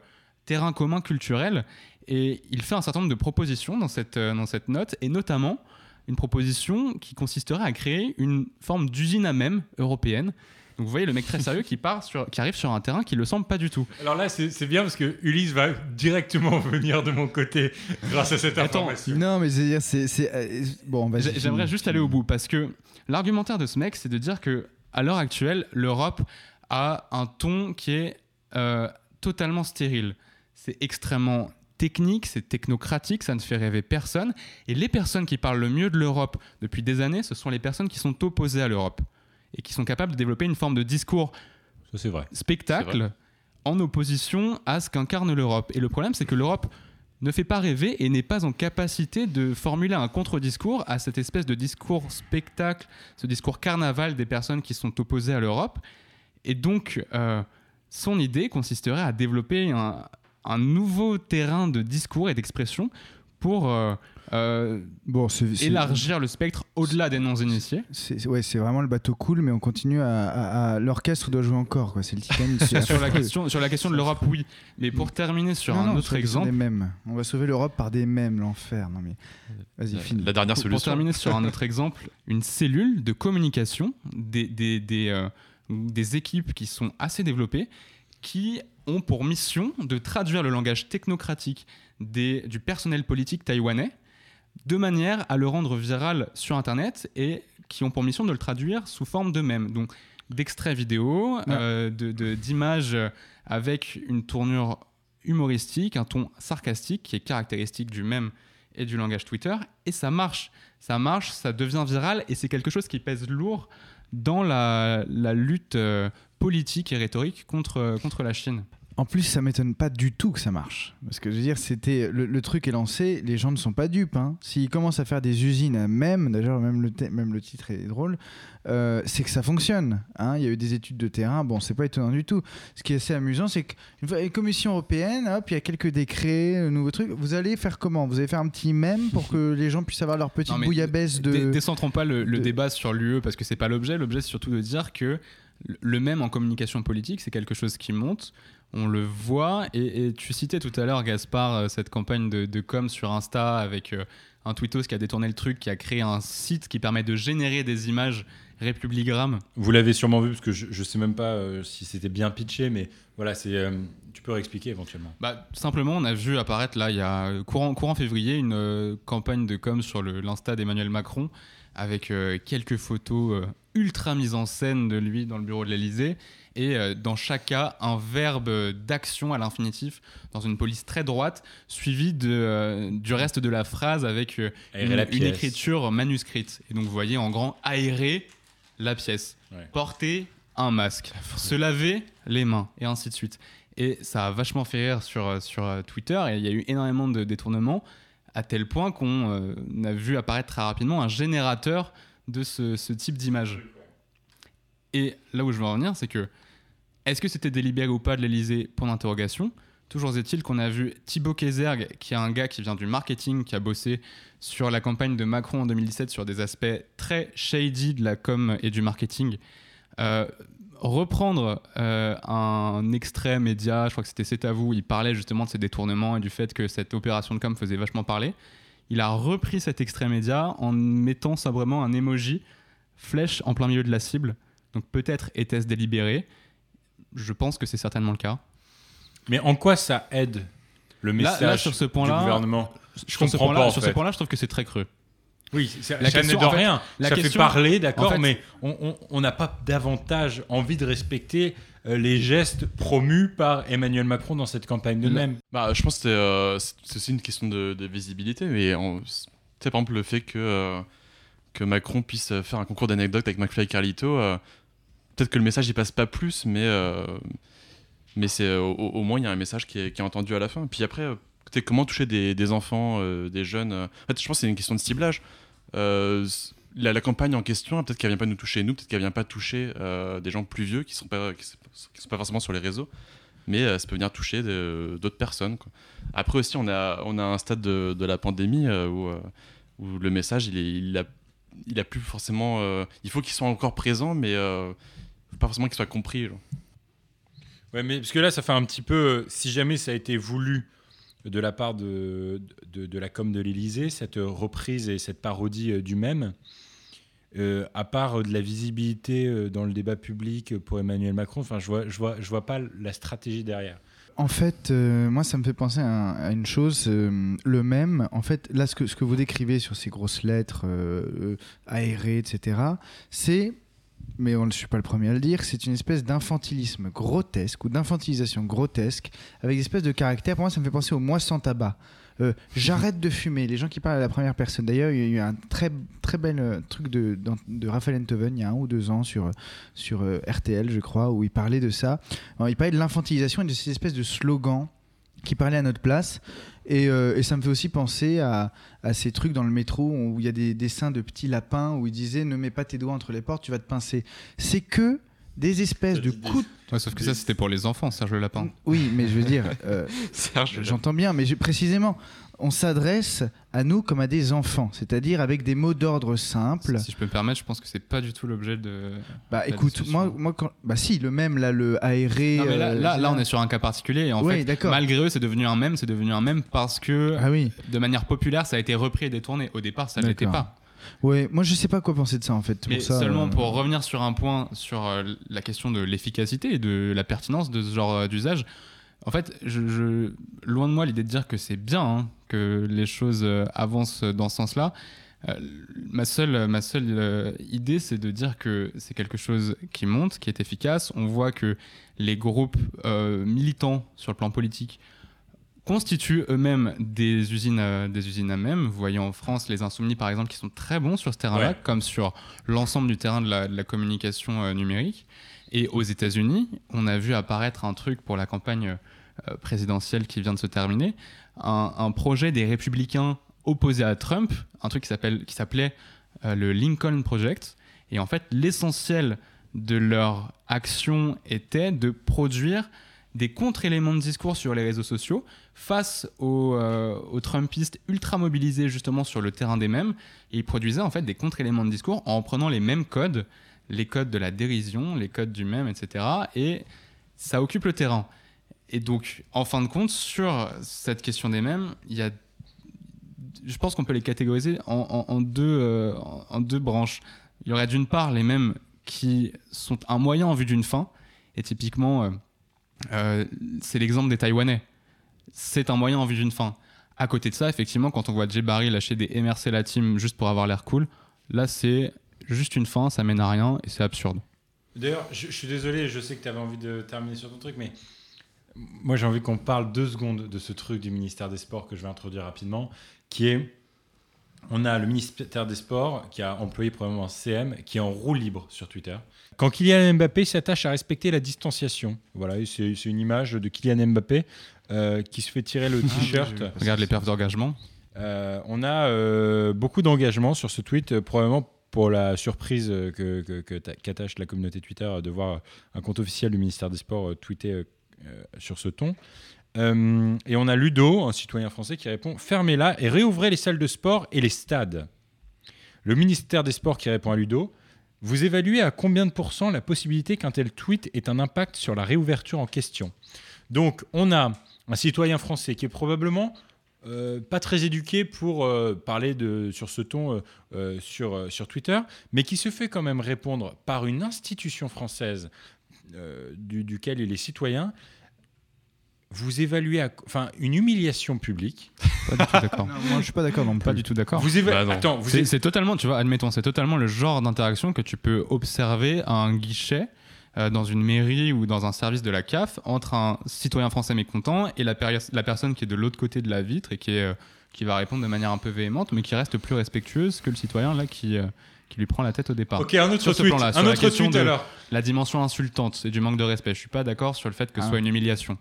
terrain commun culturel. Et il fait un certain nombre de propositions dans cette, euh, dans cette note, et notamment une proposition qui consisterait à créer une forme d'usine à même européenne. Donc vous voyez le mec très sérieux qui, part sur, qui arrive sur un terrain qui le semble pas du tout. Alors là, c'est bien parce que Ulysse va directement *laughs* venir de mon côté grâce à cette Attends, information. Non, mais c'est. c'est- c'est, euh, Bon, vas-y. J'ai- J'aimerais juste aller au bout parce que l'argumentaire de ce mec, c'est de dire que à l'heure actuelle, l'Europe a un ton qui est euh, totalement stérile. C'est extrêmement technique, c'est technocratique, ça ne fait rêver personne. Et les personnes qui parlent le mieux de l'Europe depuis des années, ce sont les personnes qui sont opposées à l'Europe et qui sont capables de développer une forme de discours Ça, c'est vrai. spectacle vrai. en opposition à ce qu'incarne l'Europe. Et le problème, c'est que l'Europe ne fait pas rêver et n'est pas en capacité de formuler un contre-discours à cette espèce de discours spectacle, ce discours carnaval des personnes qui sont opposées à l'Europe. Et donc, euh, son idée consisterait à développer un, un nouveau terrain de discours et d'expression pour euh, euh, bon, c'est- c'est- élargir le spectre au-delà des non-initiés. C'est ouais, c'est vraiment le bateau cool, mais on continue à. à- à- L'orchestre doit jouer encore, quoi. C'est le Titanic. *laughs* sur, la question, sur la question de l'Europe, oui. Mais pour terminer sur Non, un non, autre exemple, Des mèmes. On va sauver l'Europe par des mèmes, l'enfer. Non mais. Vas-y, finis. La dernière Pour- solution. Pour terminer sur un *laughs* autre exemple, une cellule de communication des, des, des, euh, des équipes qui sont assez développées, qui ont pour mission de traduire le langage technocratique des, du personnel politique taïwanais de manière à le rendre viral sur Internet et qui ont pour mission de le traduire sous forme de mèmes. Donc d'extraits vidéo, euh, de- de- d'images avec une tournure humoristique, un ton sarcastique qui est caractéristique du mème et du langage Twitter. Et ça marche. Ça marche, ça devient viral et c'est quelque chose qui pèse lourd dans la, la lutte euh, politique et rhétorique contre, contre la Chine. En plus, ça m'étonne pas du tout que ça marche. Parce que je veux dire, c'était le, le truc est lancé, les gens ne sont pas dupes. hein. S'ils commencent à faire des usines à même, d'ailleurs, même le, même le titre est drôle, euh, c'est que ça fonctionne. hein. Il y a eu des études de terrain, bon, c'est pas étonnant du tout. Ce qui est assez amusant, c'est qu'une commissions européennes, hop, il y a quelques décrets, euh, nouveaux trucs. Vous allez faire comment? Vous allez faire un petit mème pour que les gens puissent avoir leur petite Non, bouillabaisse de. Décentrons pas le, le débat sur l'UE parce que c'est pas l'objet. L'objet, c'est surtout de dire que le même en communication politique, c'est quelque chose qui monte. On le voit. Et, et tu citais tout à l'heure, Gaspard, euh, cette campagne de, de com sur Insta avec euh, un tweetos qui a détourné le truc, qui a créé un site qui permet de générer des images Republigram. Vous l'avez sûrement vu parce que je, je sais même pas euh, si c'était bien pitché, mais voilà, c'est. euh, tu peux réexpliquer éventuellement. Bah, simplement, on a vu apparaître là, il y a courant, courant février, une euh, campagne de com sur l'Insta d'Emmanuel Macron avec euh, quelques photos euh, ultra mises en scène de lui dans le bureau de l'Elysée et euh, dans chaque cas un verbe d'action à l'infinitif dans une police très droite suivi de, euh, du reste de la phrase avec euh, une, la une pièce. écriture manuscrite. Et donc vous voyez en grand aérer la pièce, Ouais. porter un masque, se laver les mains et ainsi de suite. Et ça a vachement fait rire sur, sur Twitter et il y a eu énormément de détournements à tel point qu'on euh, a vu apparaître très rapidement un générateur de ce, type d'image. Et là où je veux en venir, c'est que est-ce que c'était délibéré ou pas de l'Elysée Point d'interrogation. Toujours est-il qu'on a vu Thibaut Kézergue, qui est un gars qui vient du marketing, qui a bossé sur la campagne de Macron en 2017 sur des aspects très shady de la com et du marketing, euh, reprendre euh, un extrait média, je crois que c'était C'est à vous, il parlait justement de ces détournements et du fait que cette opération de com faisait vachement parler. Il a repris cet extrait média en mettant simplement un emoji flèche en plein milieu de la cible. Donc peut-être était-ce délibéré. Je pense que c'est certainement le cas. Mais en quoi ça aide le Là- message là, sur ce point-là, du gouvernement? Je comprends pas. en sur fait. ce point-là, je trouve que c'est très creux. Oui, La ça question- n'aide en fait, rien. la ça question- fait parler, en d'accord, fait- mais on- n'a pas davantage envie de respecter euh, les gestes promus par Emmanuel Macron dans cette campagne de même. Bah, je pense que c'est, euh, c'est c'est aussi une question de, de visibilité, mais on- par exemple, le fait que, euh, que Macron puisse faire un concours d'anecdotes avec McFly et Carlito, euh, peut-être que le message il passe pas plus, mais, euh, mais c'est, au, au moins il y a un message qui est, qui est entendu à la fin. Puis après, comment toucher des, enfants, euh, des jeunes euh, En fait, je pense que c'est une question de ciblage. Euh, la, campagne en question, peut-être qu'elle vient pas nous toucher nous, peut-être qu'elle vient pas toucher des gens plus vieux qui sont sont- pas forcément sur les réseaux, mais ça peut venir toucher d'autres personnes. Après aussi, on a, un stade de, la pandémie où, le message, il, est, plus forcément. il faut qu'il soit encore présent, mais faut pas forcément qu'il soit compris. genre. Ouais, mais parce que là, ça fait un petit peu. Si jamais ça a été voulu de la part de, de, la com de l'Élysée, cette reprise et cette parodie euh, du même, euh, à part euh, de la visibilité dans le débat public pour Emmanuel Macron, enfin, je vois, je vois, je vois pas la stratégie derrière. En fait, moi, ça me fait penser à, une chose, le même. En fait, là, ce que, ce que vous décrivez sur ces grosses lettres aérées, etc., c'est, mais on, ne suis pas le premier à le dire, c'est une espèce d'infantilisme grotesque ou d'infantilisation grotesque avec des espèces de caractères. Pour moi, ça me fait penser au moi sans tabac. Euh, J'arrête de fumer. Les gens qui parlent à la première personne. D'ailleurs, il y a eu un très, très bel euh, truc de, de Raphaël Enthoven il y a un ou deux ans sur, sur euh, RTL, je crois, où il parlait de ça. Il parlait de l'infantilisation et de ces espèces de slogans qui parlait à notre place. Et, euh, et ça me fait aussi penser à, à ces trucs dans le métro où il y a des dessins de petits lapins où ils disaient ne mets pas tes doigts entre les portes, tu vas te pincer. C'est que des espèces de coups. Ouais, sauf que ça, c'était pour les enfants, Serge Le Lapin. Oui, mais je veux dire, euh, *laughs* j'entends bien, mais je- précisément, on s'adresse à nous comme à des enfants, c'est-à-dire avec des mots d'ordre simples. Si je peux me permettre, je pense que c'est pas du tout l'objet de. Bah de écoute, moi, moi quand... bah si, le même là, le aéré. Non, mais là, euh, là, là, on est sur un cas particulier. Et en fait, malgré eux, c'est devenu un mème. C'est devenu un mème parce que, Ah oui. de manière populaire, ça a été repris et détourné. Au départ, ça ne l'était pas. Ouais, moi je sais pas quoi penser de ça en fait. Mais Pour ça, seulement euh, pour revenir sur un point, sur euh, la question de l'efficacité et de la pertinence de ce genre d'usage. En fait, je, je- loin de moi l'idée de dire que c'est bien hein, que les choses euh, avancent dans ce sens-là. Euh, ma seule, ma seule euh, idée, c'est de dire que c'est quelque chose qui monte, qui est efficace. On voit que les groupes euh, militants sur le plan politique constituent eux-mêmes des usines, à, des usines à même. Vous voyez en France les insoumis, par exemple, qui sont très bons sur ce terrain-là, Ouais. comme sur l'ensemble du terrain de la, de la communication numérique. Et aux États-Unis, on a vu apparaître un truc pour la campagne présidentielle qui vient de se terminer, un, projet des républicains opposés à Trump, un truc qui s'appelait euh, le Lincoln Project. Et en fait, l'essentiel de leur action était de produire des contre-éléments de discours sur les réseaux sociaux face aux, euh, aux Trumpistes ultra mobilisés justement sur le terrain des mêmes. Et ils produisaient en fait des contre-éléments de discours en prenant les mêmes codes, les codes de la dérision, les codes du même, etc. Et ça occupe le terrain. Et donc, en fin de compte, sur cette question des mêmes, il y a je pense qu'on peut les catégoriser en, euh, deux branches. Il y aurait d'une part les mêmes qui sont un moyen en vue d'une fin, et typiquement, euh, euh, c'est l'exemple des Taïwanais. C'est un moyen en vue d'une fin. À côté de ça, effectivement, quand on voit Jay Barry lâcher des MRC la team juste pour avoir l'air cool, là c'est juste une fin, ça mène à rien et c'est absurde. D'ailleurs, je suis désolé, je sais que tu avais envie de terminer sur ton truc, mais moi j'ai envie qu'on parle deux secondes de ce truc du ministère des Sports que je vais introduire rapidement, qui est, on a le ministère des Sports qui a employé probablement un CM qui est en roue libre sur Twitter. Quand Kylian Mbappé s'attache à respecter la distanciation, voilà, c'est une image de Kylian Mbappé euh, qui se fait tirer le t-shirt. Regarde les perfs d'engagement. Euh, on a euh, beaucoup d'engagement sur ce tweet, probablement pour la surprise euh, que, que- qu'attache la communauté Twitter de voir un compte officiel du ministère des Sports tweeter sur ce ton. Euh, et on a Ludo, un citoyen français, qui répond Fermez-la et réouvrez les salles de sport et les stades. Le ministère des Sports qui répond à Ludo Vous évaluez à combien de pourcents la possibilité qu'un tel tweet ait un impact sur la réouverture en question Donc, on a un citoyen français qui est probablement euh, pas très éduqué pour euh, parler de, sur ce ton euh, euh, sur, euh, sur Twitter, mais qui se fait quand même répondre par une institution française euh, du- duquel il est citoyen. Vous évaluez, à- enfin, une humiliation publique. *laughs* Pas du tout d'accord. *laughs* Moi je suis pas d'accord non plus. Pas du tout d'accord. Vous éva- Attends, vous c'est, é- c'est totalement, tu vois, admettons, c'est totalement le genre d'interaction que tu peux observer à un guichet euh, dans une mairie ou dans un service de la CAF entre un citoyen français mécontent et la, personne qui est de l'autre côté de la vitre et qui, est, euh, qui va répondre de manière un peu véhémente, mais qui reste plus respectueuse que le citoyen là qui, euh, qui lui prend la tête au départ. Ok, un autre Sur ce tweet, plan-là, un sur la autre tweet, de alors. La dimension insultante et du manque de respect. Je suis pas d'accord sur le fait que ce Ah. soit une humiliation.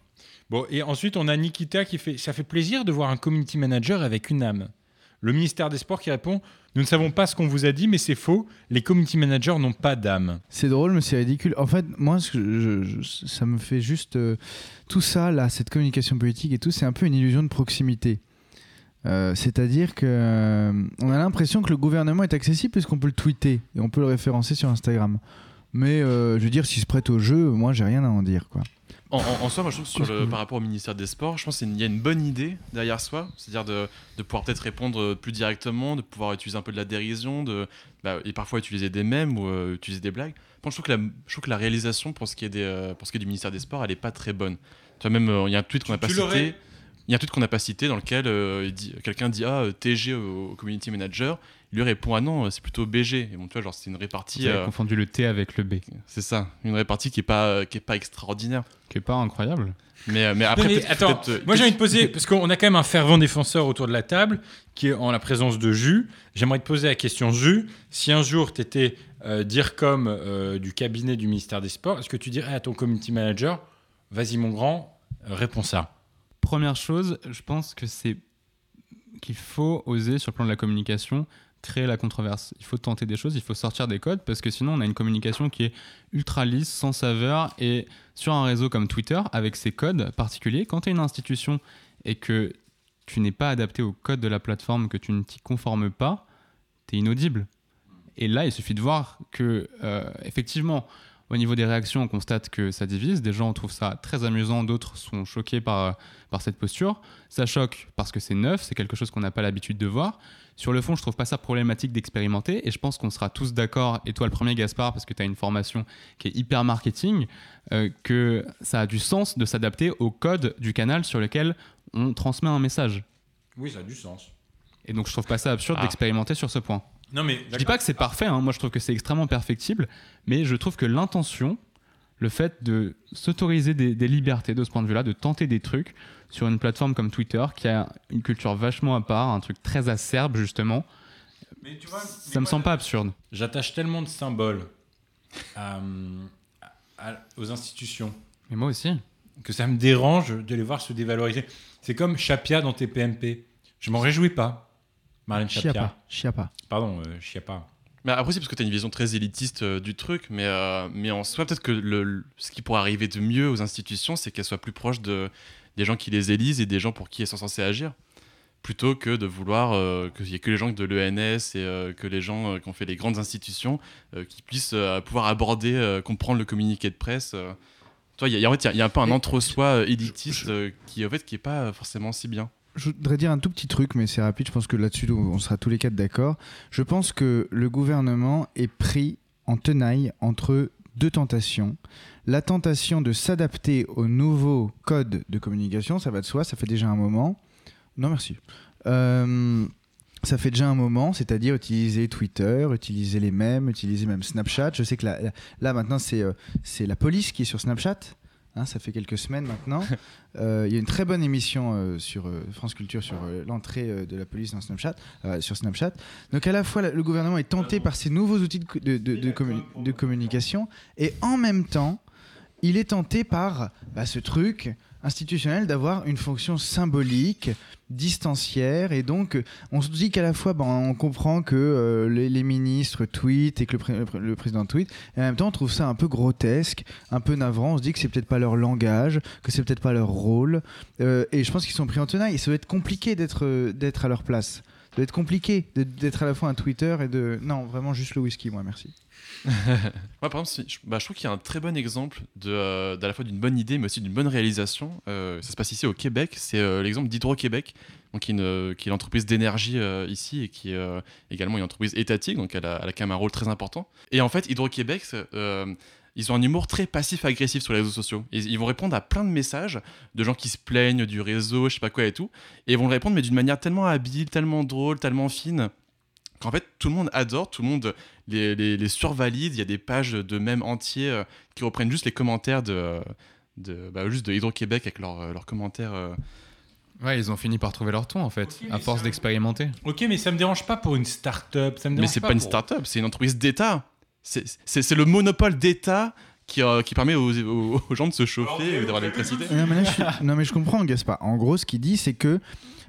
Bon, et ensuite, on a Nikita qui fait Ça fait plaisir de voir un community manager avec une âme. Le ministère des Sports qui répond Nous ne savons pas ce qu'on vous a dit, mais c'est faux. Les community managers n'ont pas d'âme. C'est drôle, mais c'est ridicule. En fait, moi, je- je- ça me fait juste. euh, tout ça, là, cette communication politique et tout, c'est un peu une illusion de proximité. Euh, C'est-à-dire que euh, on a l'impression que le gouvernement est accessible puisqu'on peut le tweeter et on peut le référencer sur Instagram. Mais euh, je veux dire, s'il se prête au jeu, moi, j'ai rien à en dire, quoi. En, en- en soi, moi je trouve que sur le, par rapport au ministère des Sports, je pense qu'il y a une bonne idée derrière soi, c'est-à-dire de, de pouvoir peut-être répondre plus directement, de pouvoir utiliser un peu de la dérision, de, bah, et parfois utiliser des mèmes ou euh, utiliser des blagues. Bon, je, trouve que la, je trouve que la réalisation pour ce qui est, des, pour ce qui est du ministère des Sports, elle n'est pas très bonne. Tu vois, même, euh, il y a un tweet qu'on n'a pas cité. Il y a un tweet qu'on n'a pas cité dans lequel euh, quelqu'un dit Ah, euh, TG au, community manager. Il lui répond Ah non, c'est plutôt BG. Et bon, tu vois, genre, c'est une répartie. Vous avez euh, confondu le T avec le B. c'est ça, une répartie qui est pas, euh, qui est pas extraordinaire. Qui est pas incroyable. Mais, euh, mais Non, après, mais peut-être- attends, euh, moi j'ai envie de poser, parce qu'on a quand même un fervent défenseur autour de la table, qui est en la présence de Jus. J'aimerais te poser la question, Jus, si un jour tu étais dire comme euh, du cabinet du ministère des Sports, est-ce que tu dirais à ton community manager, vas-y mon grand, euh, réponds ça Première chose, je pense que c'est qu'il faut oser sur le plan de la communication créer la controverse. Il faut tenter des choses, il faut sortir des codes parce que sinon on a une communication qui est ultra lisse, sans saveur et sur un réseau comme Twitter avec ses codes particuliers, quand tu es une institution et que tu n'es pas adapté au code de la plateforme, que tu ne t'y conformes pas, tu es inaudible. Et là, il suffit de voir que euh, effectivement au niveau des réactions, on constate que ça divise. Des gens trouvent ça très amusant, d'autres sont choqués par, par cette posture. Ça choque parce que c'est neuf, c'est quelque chose qu'on n'a pas l'habitude de voir. Sur le fond, je trouve pas ça problématique d'expérimenter et je pense qu'on sera tous d'accord, et toi le premier Gaspard, parce que tu as une formation qui est hyper marketing, euh, que ça a du sens de s'adapter au code du canal sur lequel on transmet un message. Oui, ça a du sens. Et donc je trouve pas ça absurde Ah. d'expérimenter sur ce point. Non, mais Je dis pas que c'est parfait, hein. moi je trouve que c'est extrêmement perfectible, mais je trouve que l'intention, le fait de s'autoriser des, des libertés de ce point de vue-là, de tenter des trucs sur une plateforme comme Twitter qui a une culture vachement à part, un truc très acerbe justement, Mais tu vois, ça me semble pas absurde. J'attache tellement de symboles à- à- aux institutions. Mais moi aussi. Que ça me dérange de les voir se dévaloriser. C'est comme Chapia dans tes PMP. Je m'en réjouis pas. Marlène Chapia. Chiappa. Chiappa. Pardon, euh, Chiappa. Mais après, c'est parce que tu as une vision très élitiste euh, du truc, mais, euh, mais en soi, peut-être que le, le- ce qui pourrait arriver de mieux aux institutions, c'est qu'elles soient plus proches de, des gens qui les élisent et des gens pour qui elles sont censées agir. Plutôt que de vouloir euh, qu'il n'y ait que les gens de l'ENS et euh, que les gens euh, qui ont fait les grandes institutions euh, qui puissent euh, pouvoir aborder, euh, comprendre le communiqué de presse. euh. Toi, il y, a- en fait, il y a- il y a un peu un entre-soi élitiste euh, qui, en fait, qui est pas forcément si bien. Je voudrais dire un tout petit truc, mais c'est rapide. Je pense que là-dessus, on sera tous les quatre d'accord. Je pense que le gouvernement est pris en tenaille entre deux tentations. La tentation de s'adapter au nouveau code de communication, ça va de soi, ça fait déjà un moment. Non, merci. Euh, ça fait déjà un moment, c'est-à-dire utiliser Twitter, utiliser les mêmes, utiliser même Snapchat. Je sais que là, maintenant, euh, c'est la police qui est sur Snapchat. Hein, ça fait quelques semaines maintenant. *laughs* Euh, Il y a une très bonne émission euh, sur euh, France Culture sur l'entrée de la police dans Snapchat, sur Snapchat. Donc à la fois, la- le gouvernement est tenté par ces nouveaux outils de, co- de- de- de commu- de communication et en même temps, il est tenté par bah, ce truc institutionnel d'avoir une fonction symbolique, distancière, et donc on se dit qu'à la fois bah, on comprend que euh, les, ministres tweetent et que le, pré- le pré- le président tweet, et en même temps on trouve ça un peu grotesque, un peu navrant, on se dit que c'est peut-être pas leur langage, que c'est peut-être pas leur rôle, euh, et je pense qu'ils sont pris en tenaille, et ça va être compliqué d'être euh, à leur place. Ça va être compliqué d'être à la fois un Twitter et de... Non, vraiment juste le whisky, moi, merci. *laughs* Moi, par exemple, je, bah, je trouve qu'il y a un très bon exemple de, euh, d'à la fois d'une bonne idée, mais aussi d'une bonne réalisation. Euh, ça se passe ici au Québec. C'est euh, l'exemple d'Hydro-Québec, donc qui est, une, qui est l'entreprise d'énergie ici et qui est également une entreprise étatique, donc elle a, elle a quand même un rôle très important. Et en fait, Hydro-Québec, ils ont un humour très passif-agressif sur les réseaux sociaux. Ils, vont répondre à plein de messages de gens qui se plaignent du réseau, je sais pas quoi et tout, et ils vont répondre, mais d'une manière tellement habile, tellement drôle, tellement fine qu'en fait tout le monde adore, tout le monde les, les, les survalide. Il y a des pages de mèmes entiers euh, qui reprennent juste les commentaires de, de, bah, juste de Hydro-Québec avec leurs euh, leurs commentaires. euh. Ouais, ils ont fini par trouver leur ton en fait, à force d'expérimenter. Ok, mais ça me dérange pas pour une start-up. Ça me Mais dérange c'est pas, une pour- start-up, c'est une entreprise d'État. C'est c'est- c'est le monopole d'État qui, euh, qui permet aux, aux- aux gens de se chauffer et d'avoir de l'électricité. Non mais, là, je suis- non, mais je comprends, Gaspard. En gros, ce qu'il dit, c'est que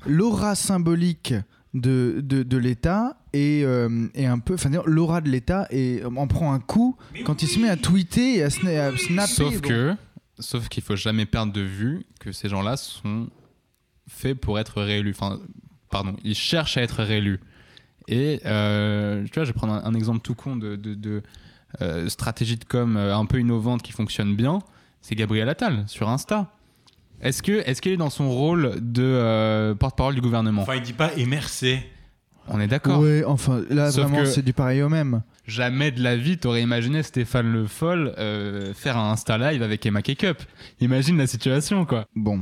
l'aura symbolique de, de, de l'État est, euh, est un peu. Enfin, l'aura de l'État est- en prend un coup quand il se met à tweeter et à, sna- à snapper. Sauf bon. que, sauf qu'il faut jamais perdre de vue que ces gens-là sont faits pour être réélus. Enfin, pardon, ils cherchent à être réélus. Et euh, tu vois, je vais prendre un, un exemple tout con de, de- de, euh, stratégie de com euh, un peu innovante qui fonctionne bien. C'est Gabriel Attal sur Insta. Est-ce que est-ce qu'il est dans son rôle de euh, porte-parole du gouvernement Enfin, il dit pas MRC. On est d'accord. Ouais, enfin, là, Sauf vraiment, que- c'est du pareil au même. Jamais de la vie, t'aurais imaginé Stéphane Le Foll euh, faire un Insta Live avec Emma Cake-up. Imagine la situation, quoi. Bon.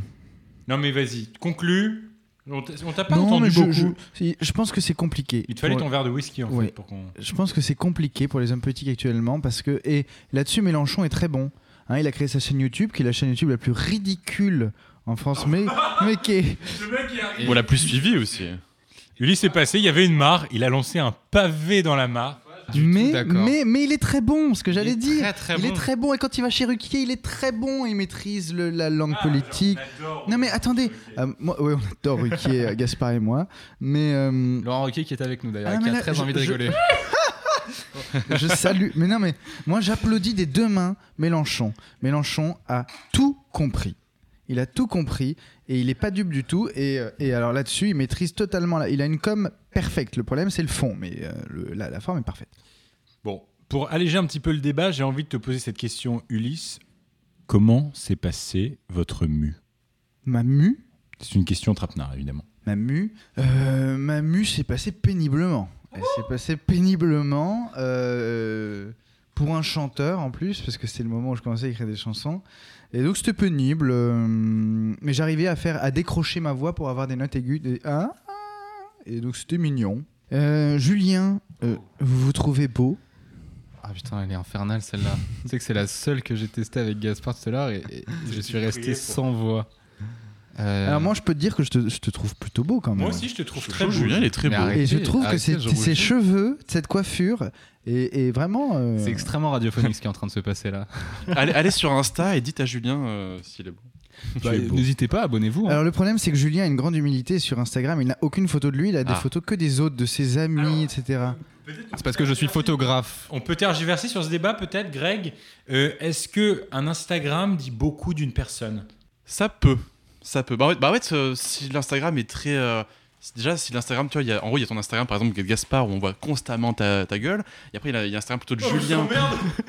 Non, mais vas-y, conclue. On t'a on t'a pas Non, entendu mais je, beaucoup. je, si, je pense que c'est compliqué. Il te fallait Pour- ton verre de whisky, en Ouais. fait, pour qu'on... Je pense que c'est compliqué pour les hommes politiques actuellement parce que et là-dessus Mélenchon est très bon. Hein, il a créé sa chaîne YouTube, qui est la chaîne YouTube la plus ridicule en France, mais *laughs* mais qui est Et- Ou la plus suivie aussi. Ulysse est passé, il y avait une mare, il a lancé un pavé dans la mare. du mais, mais, mais il est très bon, ce que j'allais dire. très, très il est très bon et quand il va chez Ruquier, il est très bon. Il maîtrise le- la langue Ah, politique. Non mais attendez, euh, moi, ouais, on adore Ruquier, *laughs* Gaspard et moi, mais euh, Laurent Roquet qui est avec nous d'ailleurs, Ah, qui a là, très je- envie de rigoler. je *laughs* *laughs* salue. Mais non mais moi j'applaudis des deux mains Mélenchon. Mélenchon a tout compris. Il a tout compris et il est pas dupe du tout. Et, euh, et alors là-dessus, il maîtrise totalement. La... Il a une com perfecte. Le problème, c'est le fond, mais euh, le- la, la forme est parfaite. Bon, pour alléger un petit peu le débat, j'ai envie de te poser cette question, Ulysse. Comment s'est passé votre mue? Ma mue? C'est une question trapenard, évidemment. Ma mue, euh, ma mue s'est passée péniblement. Elle s'est passée péniblement euh, pour un chanteur en plus, parce que c'était le moment où je commençais à écrire des chansons. Et donc c'était pénible, euh, mais j'arrivais à faire, à décrocher ma voix pour avoir des notes aiguës. Des ah, ah, et donc c'était mignon. Euh, Julien, euh, vous vous trouvez beau Ah putain, elle est infernale celle-là. tu sais que c'est la seule que j'ai testée avec Gaspard tout à l'heure et, et je suis resté sans voix. Euh, Alors moi je peux te dire que je te, je te trouve plutôt beau quand même. Moi aussi, je te trouve Je très trouve beau. Julien, il est très Mais beau. arrêtez, Et je trouve que arrêtez, ces rougis. cheveux, cette coiffure, est, est vraiment... euh, C'est extrêmement radiophonique ce qui est en train de se passer là. *laughs* allez, allez sur Insta et dites à Julien euh, s'il est beau. Bah, Tu es beau. N'hésitez pas, abonnez-vous. hein. Alors le problème c'est que Julien a une grande humilité sur Instagram, il n'a aucune photo de lui, il a des Ah. photos que des autres, de ses amis, etc. C'est parce que je suis photographe. On peut tergiverser sur ce débat, peut-être, Greg? Euh, Est-ce que un Instagram dit beaucoup d'une personne? Ça peut. Ça peut. Bah, en fait, bah, en fait, euh, si l'Instagram est très. euh, déjà, si l'Instagram, tu vois, il y a, en gros, il y a ton Instagram, par exemple, Gaspard, où on voit constamment ta, ta gueule. Et après, il y a, il y a Instagram plutôt de Julien.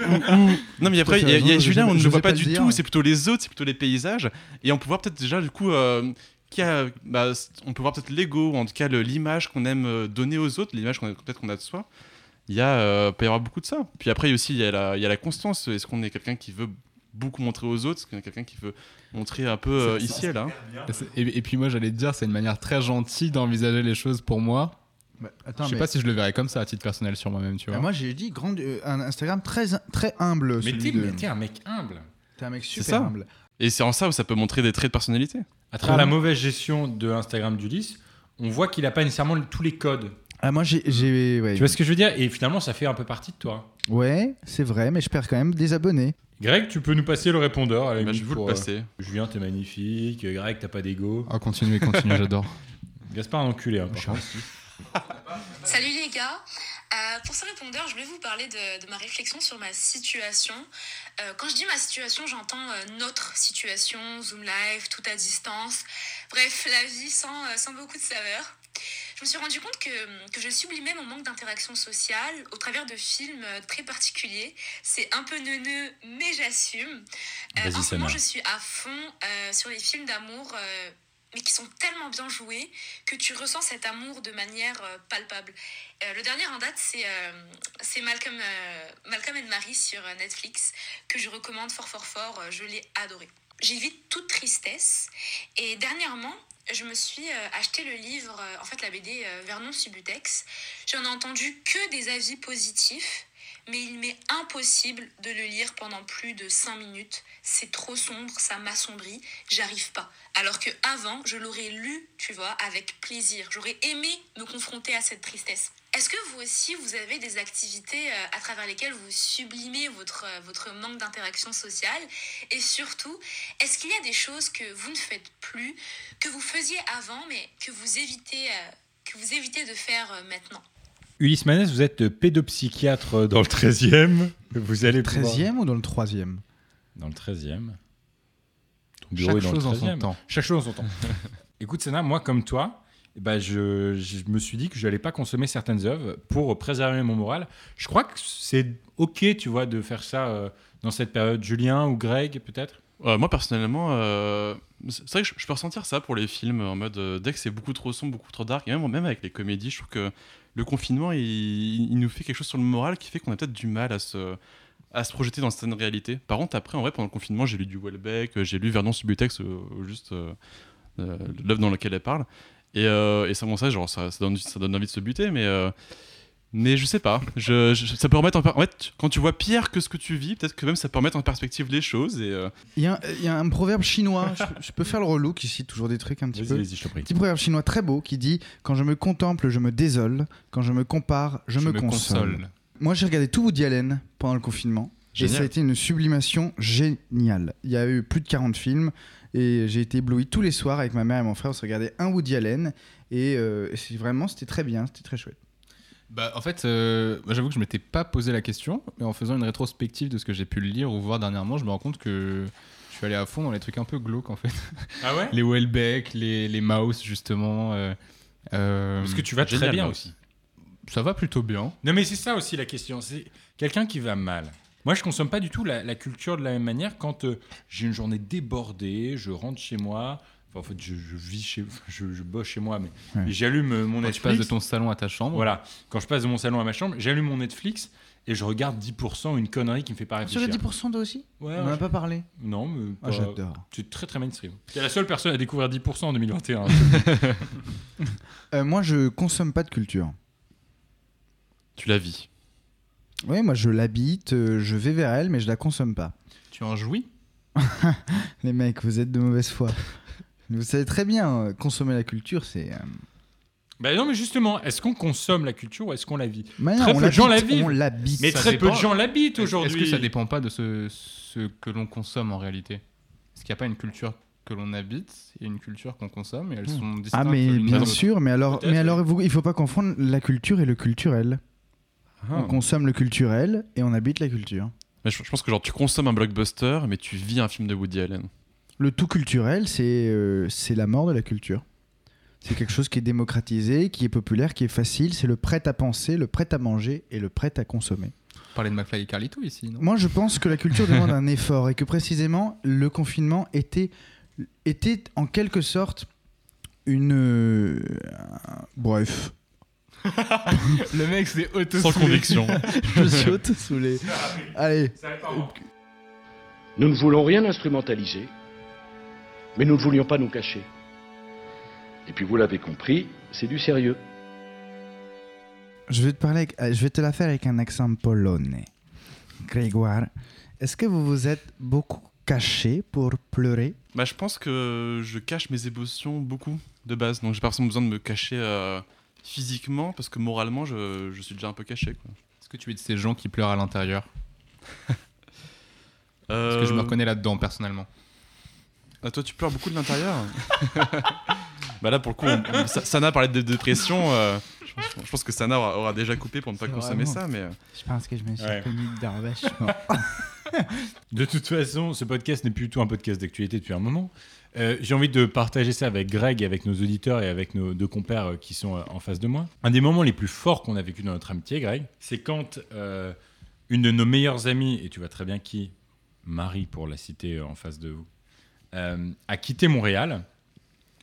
Ou- ou- Non, mais après, il y a, y a Julien, on ne le voit pas, du dire. tout. C'est plutôt les autres, c'est plutôt les paysages. Et on peut voir peut-être déjà, du coup, euh, qui a, bah, on peut voir peut-être l'ego, ou en tout cas l'image qu'on aime euh, donner aux autres, l'image qu'on a- peut-être qu'on a de soi. Il y a, euh, peut y avoir beaucoup de ça. Puis après, aussi, il y a la, il y a la constance. Est-ce qu'on est quelqu'un qui veut beaucoup montrer aux autres? Est-ce qu'on est quelqu'un qui veut montrer un peu euh, ici et là Et, et puis moi j'allais te dire, c'est une manière très gentille d'envisager les choses pour moi. attends, je sais mais- pas si je le verrais comme ça à titre personnel sur moi-même, tu vois. Ah, moi j'ai dit grande, euh, un Instagram très, très humble. Mais t'es de- un mec humble. T'es un mec super ça. humble. Et c'est en ça où ça peut montrer des traits de personnalité. À travers la mauvaise gestion de Instagram d'Ulysse, on voit qu'il n'a pas nécessairement tous les codes. Ah moi j'ai... j'ai- ouais. Tu vois ce que je veux dire? Et finalement, ça fait un peu partie de toi. Ouais, c'est vrai, mais je perds quand même des abonnés. Greg, tu peux nous passer le répondeur à la Bah, limite je vous le pour, passer. euh, Julien, t'es magnifique. Greg, t'as pas d'ego. Ah, continuez, continuez, j'adore. *laughs* Gaspard, un enculé. Hein. Salut les gars, Euh, pour ce répondeur, je voulais vous parler de, de ma réflexion sur ma situation. Euh, quand je dis ma situation, j'entends euh, notre situation, Zoom Live, tout à distance, bref, la vie sans, sans beaucoup de saveur. Je me suis rendu compte que, que je sublimais mon manque d'interaction sociale au travers de films euh, très particuliers. C'est un peu neuneux, mais j'assume. Euh, en ce moment, je suis à fond euh, sur les films d'amour, euh, mais qui sont tellement bien joués que tu ressens cet amour de manière palpable. Le dernier en date, c'est Malcolm, Malcolm and Marie sur Netflix, que je recommande fort, fort, fort. Je l'ai adoré. J'évite toute tristesse. Et dernièrement, je me suis euh, acheté le livre, euh, en fait la BD euh, Vernon Subutex. J'en ai entendu que des avis positifs, mais il m'est impossible de le lire pendant plus de 5 minutes. C'est trop sombre, ça m'assombrit, j'arrive pas. Alors que avant, je l'aurais lu, tu vois, avec plaisir. J'aurais aimé me confronter à cette tristesse. Est-ce que vous aussi, vous avez des activités euh, à travers lesquelles vous sublimez votre, euh, votre manque d'interaction sociale? Et surtout, est-ce qu'il y a des choses que vous ne faites plus, que vous faisiez avant, mais que vous évitez, euh, que vous évitez de faire maintenant? Ulysse Manès, vous êtes pédopsychiatre dans le 13e. Vous allez pouvoir- 13e ou dans le 3e Dans le 13e. Ton Chaque est dans le chose en son 13e. temps. Chaque chose en son temps. *laughs* Écoute, Sana, moi, comme toi, ben, je, je me suis dit que je n'allais pas consommer certaines œuvres pour préserver mon moral. Je crois que c'est OK, tu vois, de faire ça euh, dans cette période. Julien ou Greg, peut-être? Euh, moi personnellement, euh, c'est vrai que je, peux ressentir ça pour les films en mode dès que c'est beaucoup trop sombre, beaucoup trop dark, et même, même avec les comédies, je trouve que le confinement il, nous fait quelque chose sur le moral qui fait qu'on a peut-être du mal à se, à se projeter dans certaines réalités. Par contre, après, en vrai, pendant le confinement, j'ai lu du Welbeck, j'ai lu Vernon Subutex, juste l'œuvre dans laquelle elle parle, et, euh, et ça, bon, ça, genre, ça, ça donne, ça donne envie de se buter, mais. euh, mais je sais pas, je, je- ça peut remettre en, per- en fait, quand tu vois pire que ce que tu vis, peut-être que même ça peut remettre en perspective les choses et, euh, Il y, a un- il y a un proverbe chinois, je, je peux faire le relou qui cite toujours des trucs un petit peu. vas-y, je te prie. Petit proverbe chinois très beau qui dit Quand je me contemple, je me désole. Quand je me compare, je, me, console. Moi, j'ai regardé tout Woody Allen pendant le confinement. Et ça a été une sublimation géniale. Il y a eu plus de 40 films et j'ai été ébloui tous les soirs avec ma mère et mon frère. On se regardait un Woody Allen et, euh, vraiment, c'était très bien, c'était très chouette. Bah, en fait, euh, j'avoue que je m'étais pas posé la question, mais en faisant une rétrospective de ce que j'ai pu lire ou voir dernièrement, je me rends compte que je suis allé à fond dans les trucs un peu glauques en fait. Ah ouais? *laughs* Les Welbeck, les, les Mouse justement. euh, euh, Parce que tu vas très bien aussi. Ça va plutôt bien. Non, mais c'est ça aussi la question. C'est quelqu'un qui va mal. Moi, je consomme pas du tout la, la culture de la même manière quand euh, j'ai une journée débordée, je rentre chez moi. Enfin, en fait, je, je vis chez, *laughs* je, je bosse chez moi, mais Ouais. j'allume euh, mon Quand Netflix. tu passes de ton salon à ta chambre. Voilà. Quand je passe de mon salon à ma chambre, j'allume mon Netflix et je regarde 10% une connerie qui me fait pas Sur réfléchir. les 10% toi aussi? Ouais, On en ouais, a pas parlé Non, mais Ah, j'adore. C'est très très mainstream. T'es la seule personne à découvrir 10% en 2021. *laughs* *laughs* Euh, moi, je consomme pas de culture. Tu la vis. Oui, moi, je l'habite, euh, je vais vers elle, mais je la consomme pas. Tu en jouis? *laughs* Les mecs, vous êtes de mauvaise foi. vous savez très bien, euh, consommer la culture, c'est. euh, bah non, mais justement, est-ce qu'on consomme la culture ou est-ce qu'on la vit? Mais non, Très on peu de gens la vivent. on l'habite. Mais Ça très peu de gens l'habitent aujourd'hui. Est-ce que ça dépend pas de ce, ce que l'on consomme en réalité? Est-ce qu'il n'y a pas une culture que l'on habite? Et une culture qu'on consomme et elles sont distinctes Ah, mais bien sûr, mais alors, mais alors vous- il faut pas confondre la culture et le culturel. Ah. On consomme le culturel et on habite la culture. Mais je, je pense que genre tu consommes un blockbuster, mais tu vis un film de Woody Allen. Le tout culturel, c'est euh, c'est la mort de la culture. C'est quelque chose qui est démocratisé, qui est populaire, qui est facile. C'est le prêt à penser, le prêt à manger et le prêt à consommer. Parler de McFly et Carlito ici, non? Moi, je pense que la culture demande un effort et que précisément le confinement était, était en quelque sorte une. euh, bref. *laughs* Le mec, c'est auto Sans conviction. *laughs* je suis auto-soulé. Allez. Nous ne voulons rien instrumentaliser, mais nous ne voulions pas nous cacher. Et puis vous l'avez compris, c'est du sérieux. Je vais te parler, avec- euh, je vais te la faire avec un accent polonais. Grégoire, est-ce que vous vous êtes beaucoup caché pour pleurer? Bah, je pense que je cache mes émotions beaucoup de base, donc j'ai pas forcément besoin de me cacher euh, physiquement parce que moralement je, je suis déjà un peu caché. Quoi. Est-ce que tu es de ces gens qui pleurent à l'intérieur *laughs* Parce Euh, que je me reconnais là-dedans personnellement. Ah, toi, tu pleures beaucoup de l'intérieur *laughs* Bah là, pour le coup, on- on- Sa- Sana parlait de dépression. euh, je, pense, je pense que Sana aura, aura déjà coupé pour ne pas C'est consommer vraiment- ça, mais. euh, Je pense que je me suis Ouais. reconnu dedans vachement. *laughs* De toute façon, ce podcast n'est plus du tout un podcast d'actualité depuis un moment. Euh, J'ai envie de partager ça avec Greg, avec nos auditeurs et avec nos deux compères euh, qui sont euh, en face de moi. Un des moments les plus forts qu'on a vécu dans notre amitié, Greg, c'est quand une de nos meilleures amies, et tu vois très bien qui, Marie pour la citer en face de vous, a quitté Montréal.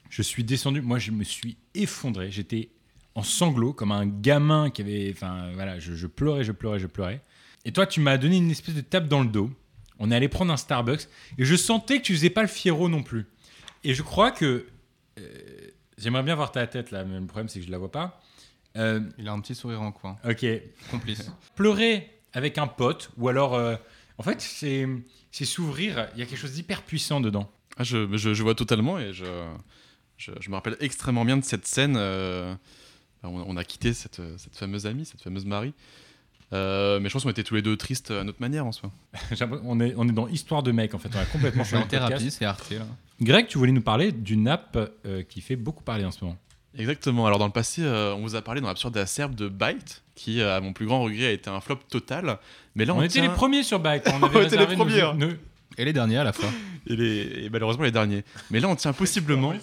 Je suis descendu, moi je me suis effondré, j'étais en sanglots comme un gamin qui avait, enfin voilà, je, je pleurais, je pleurais, je pleurais. Et toi, tu m'as donné une espèce de tape dans le dos. On est allé prendre un Starbucks et je sentais que tu faisais pas le fiero non plus. Et je crois que euh, j'aimerais bien voir ta tête là, mais le problème c'est que je la vois pas. Euh, Il a un petit sourire en coin. ok. Complice. *laughs* Pleurer avec un pote ou alors, euh, en fait, c'est c'est s'ouvrir. Il y a quelque chose d'hyper puissant dedans. ah, je, je- je vois totalement et je, je, je me rappelle extrêmement bien de cette scène. euh, on, on a quitté cette, cette fameuse amie, cette fameuse Marie. Euh, mais je pense qu'on était tous les deux tristes à notre manière en soi. *laughs* On est on est dans histoire de mec en fait. On a complètement *laughs* changé en thérapie, c'est Arte là. Greg, tu voulais nous parler d'une app euh, qui fait beaucoup parler en ce moment. Exactement. Alors dans le passé, euh, on vous a parlé dans l'absurde et acerbe de Byte, qui, euh, à mon plus grand regret, a été un flop total. Mais là, on, On, était tient- les premiers sur Bike. On, *laughs* On avait était les nos- premiers, hein. nos- Et les derniers à la fois. et, les- et malheureusement les derniers. Mais là, on tient possiblement.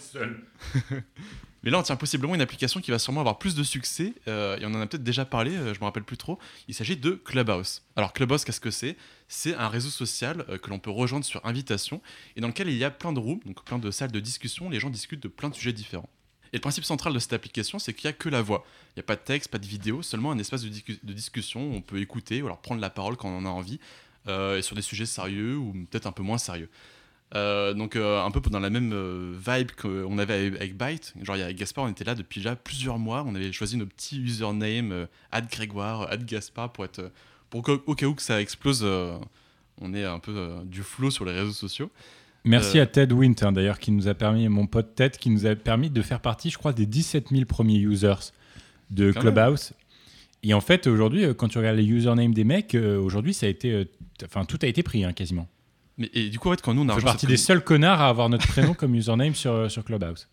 Mais là, on tient possiblement une application qui va sûrement avoir plus de succès. euh, et on en a peut-être déjà parlé, euh, je me rappelle plus trop. Il s'agit de Clubhouse. Alors, Clubhouse, qu'est-ce que c'est? C'est un réseau social euh, que l'on peut rejoindre sur invitation et dans lequel il y a plein de rooms, donc plein de salles de discussion. Les gens discutent de plein de sujets différents. Et le principe central de cette application, c'est qu'il n'y a que la voix. Il n'y a pas de texte, pas de vidéo, seulement un espace de, de discussion où on peut écouter ou alors prendre la parole quand on en a envie, et sur des sujets sérieux ou peut-être un peu moins sérieux. Euh, donc euh, un peu dans la même euh, vibe qu'on avait avec, avec Byte. Genre il y a Gaspard, on était là depuis déjà plusieurs mois. On avait choisi nos petits usernames, euh, Grégoire, ad Gaspard pour être, pour qu'au au cas où que ça explose, on ait un peu du flow sur les réseaux sociaux. Merci à Ted Wint, hein, d'ailleurs, qui nous a permis, mon pote Ted, qui nous a permis de faire partie, je crois, des 17 000 premiers users de Clubhouse. Et en fait, aujourd'hui, quand tu regardes les usernames des mecs, aujourd'hui, ça a été, enfin, tout a été pris hein, quasiment. Mais et du coup, en fait, quand nous on a On fait partie des commu- seuls connards à avoir notre prénom comme username sur, euh, sur Clubhouse.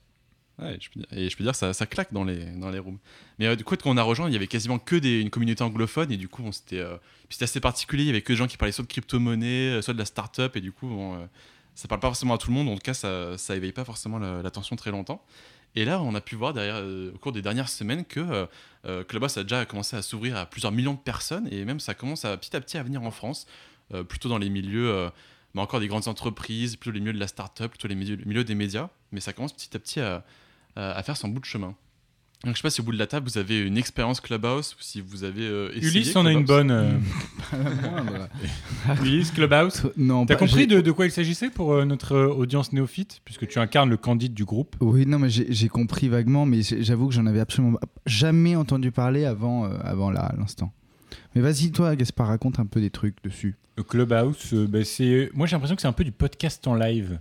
Ouais, je peux dire, et je peux dire ça, ça claque dans les, dans les rooms. Mais euh, du coup, quand on a rejoint, il y avait quasiment que des, une communauté anglophone et du coup, on euh, c'était assez particulier. Il y avait que des gens qui parlaient soit de crypto-monnaie, euh, soit de la start-up et du coup, bon, euh, ça parle pas forcément à tout le monde. En tout cas, ça, ça éveille pas forcément la- l'attention très longtemps. Et là, on a pu voir derrière, euh, au cours des dernières semaines que euh, euh, Clubhouse a déjà commencé à s'ouvrir à plusieurs millions de personnes et même ça commence à petit à petit à venir en France, euh, plutôt dans les milieux, euh, bah, encore des grandes entreprises, plutôt les milieux de la start-up, plutôt les milieux, les milieux des médias. Mais ça commence petit à petit à, à- à faire son bout de chemin. Donc, je sais pas si au bout de la table vous avez une expérience Clubhouse ou si vous avez euh, essayé Ulysse en a une bonne. euh, Pas la moindre. Ulysse, Clubhouse. Non, T'as compris de, de quoi il s'agissait pour euh, notre euh, audience néophyte Puisque tu incarnes le candide du groupe? Oui, non, mais j'ai compris vaguement, mais j'avoue que j'en avais absolument jamais entendu parler avant, euh, avant là, à l'instant. Mais vas-y, toi, Gaspard, raconte un peu des trucs dessus. Le Clubhouse, euh, bah, c'est. Moi, j'ai l'impression que c'est un peu du podcast en live.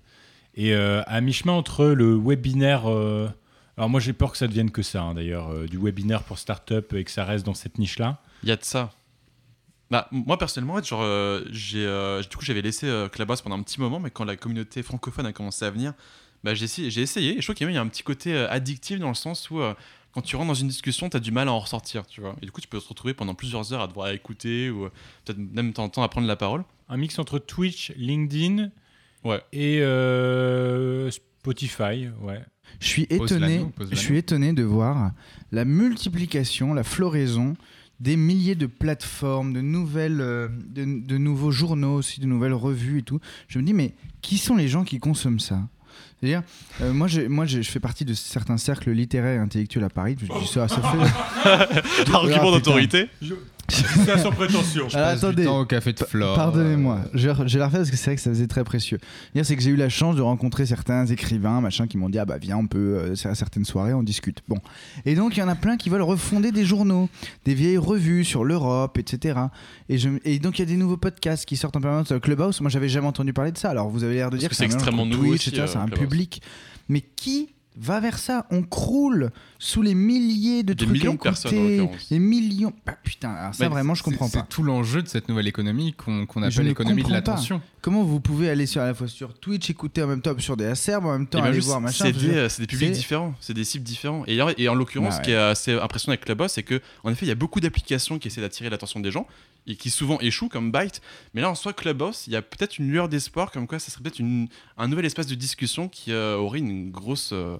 Et euh, à mi-chemin entre le webinaire. euh, Alors, moi, j'ai peur que ça devienne que ça, hein, d'ailleurs, euh, du webinaire pour start-up et que ça reste dans cette niche-là. Il y a de ça. Bah, moi personnellement, genre, euh, j'ai, euh, du coup, j'avais laissé euh, Clubhouse pendant un petit moment, mais quand la communauté francophone a commencé à venir, bah, j'ai, essayé, j'ai essayé. Et je trouve qu'il y a un petit côté euh, addictif dans le sens où euh, quand tu rentres dans une discussion, tu as du mal à en ressortir, tu vois. Et du coup, tu peux te retrouver pendant plusieurs heures à devoir écouter ou euh, peut-être même de temps en temps à prendre la parole. Un mix entre Twitch, LinkedIn Ouais. et euh, Spotify, ouais. Je suis étonné, je suis étonné de voir la multiplication, la floraison des milliers de plateformes, de nouvelles, euh, de, de nouveaux journaux aussi, de nouvelles revues et tout. Je me dis mais qui sont les gens qui consomment ça? C'est-à-dire, euh, moi, je, moi je, je fais partie de certains cercles littéraires et intellectuels à Paris. Je dis ça, ça fait. *laughs* Argument Ah, d'autorité. C'est à sans prétention. Je Alors, passe du attendez. temps au café de Flore. Pardonnez-moi, je, je la refais parce que c'est vrai que ça faisait très précieux. C'est que j'ai eu la chance de rencontrer certains écrivains, machin, qui m'ont dit ah bah viens, on peut euh, à certaines soirées, on discute. Bon, et donc il y en a plein qui veulent refonder des journaux, des vieilles revues sur l'Europe, etc. Et, je, et donc il y a des nouveaux podcasts qui sortent en permanence sur Clubhouse. Moi, j'avais jamais entendu parler de ça. Alors vous avez l'air de Parce dire que que c'est extrêmement nouveau Twitch, aussi, etc., euh, c'est un public. Mais qui va vers ça On croule sous les milliers de Des trucs millions à de personnes, en des millions. Bah, putain, alors ça Mais vraiment je c'est- comprends C'est pas. tout l'enjeu de cette nouvelle économie qu'on appelle l'économie de l'attention. Comment vous pouvez aller sur, à la fois sur Twitch, écouter en même temps sur des acerbe, en même temps Et ben aller voir machin c'est des, c'est publics c'est- différents, c'est des cibles différents. Et, en- et en l'occurrence, Bah ce qui est assez impressionnant avec Clubhouse, c'est que en effet, il y a beaucoup d'applications qui essaient d'attirer l'attention des gens et qui souvent échouent, comme Byte. Mais là, en soi, Clubhouse, il y a peut-être une lueur d'espoir, comme quoi ça serait peut-être une- un nouvel espace de discussion qui euh, aurait une grosse, euh,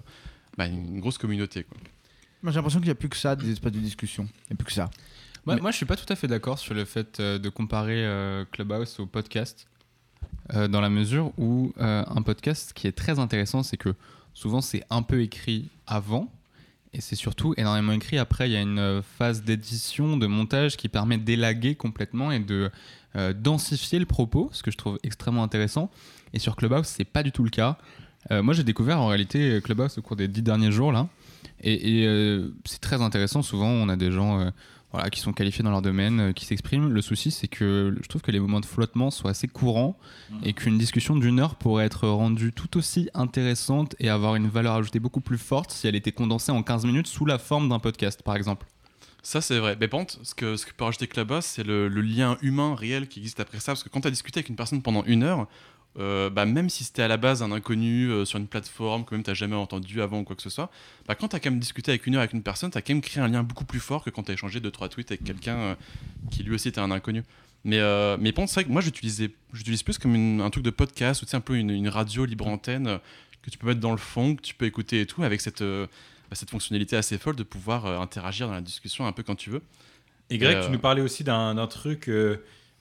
bah, une grosse communauté. Quoi. Moi j'ai l'impression qu'il n'y a plus que ça, des espaces de discussion. Il n'y a plus que ça. Moi, Mais- moi, je suis pas tout à fait d'accord sur le fait euh, de comparer euh, Clubhouse au podcast, euh, dans la mesure où euh, un podcast, ce qui est très intéressant, c'est que souvent c'est un peu écrit avant, et c'est surtout énormément écrit après. Il y a une euh, phase d'édition, de montage qui permet d'élaguer complètement et de euh, densifier le propos, ce que je trouve extrêmement intéressant. Et sur Clubhouse, c'est pas du tout le cas. Euh, moi, j'ai découvert en réalité Clubhouse au cours des dix derniers jours là, et, c'est très intéressant. Souvent, on a des gens voilà, qui sont qualifiés dans leur domaine, euh, qui s'expriment. Le souci, c'est que je trouve que les moments de flottement sont assez courants et qu'une discussion d'une heure pourrait être rendue tout aussi intéressante et avoir une valeur ajoutée beaucoup plus forte si elle était condensée en 15 minutes sous la forme d'un podcast, par exemple. Ça, c'est vrai. Mais contre, ce que, ce que peut rajouter Clubhouse, c'est le, le lien humain réel qui existe après ça. Parce que quand tu as discuté avec une personne pendant une heure, euh, bah, même si c'était à la base un inconnu euh, sur une plateforme que même tu jamais entendu avant ou quoi que ce soit, bah, quand tu as quand même discuté avec une heure avec une personne, tu as quand même créé un lien beaucoup plus fort que quand tu as échangé 2-3 tweets avec quelqu'un euh, qui lui aussi était un inconnu. Mais, mais contre, c'est vrai que moi, j'utilisais- j'utilise plus comme une- un truc de podcast ou un peu une, une radio libre antenne que tu peux mettre dans le fond, que tu peux écouter et tout, avec cette, bah, cette fonctionnalité assez folle de pouvoir interagir dans la discussion un peu quand tu veux. Et Greg, tu nous parlais aussi d'un d'un truc.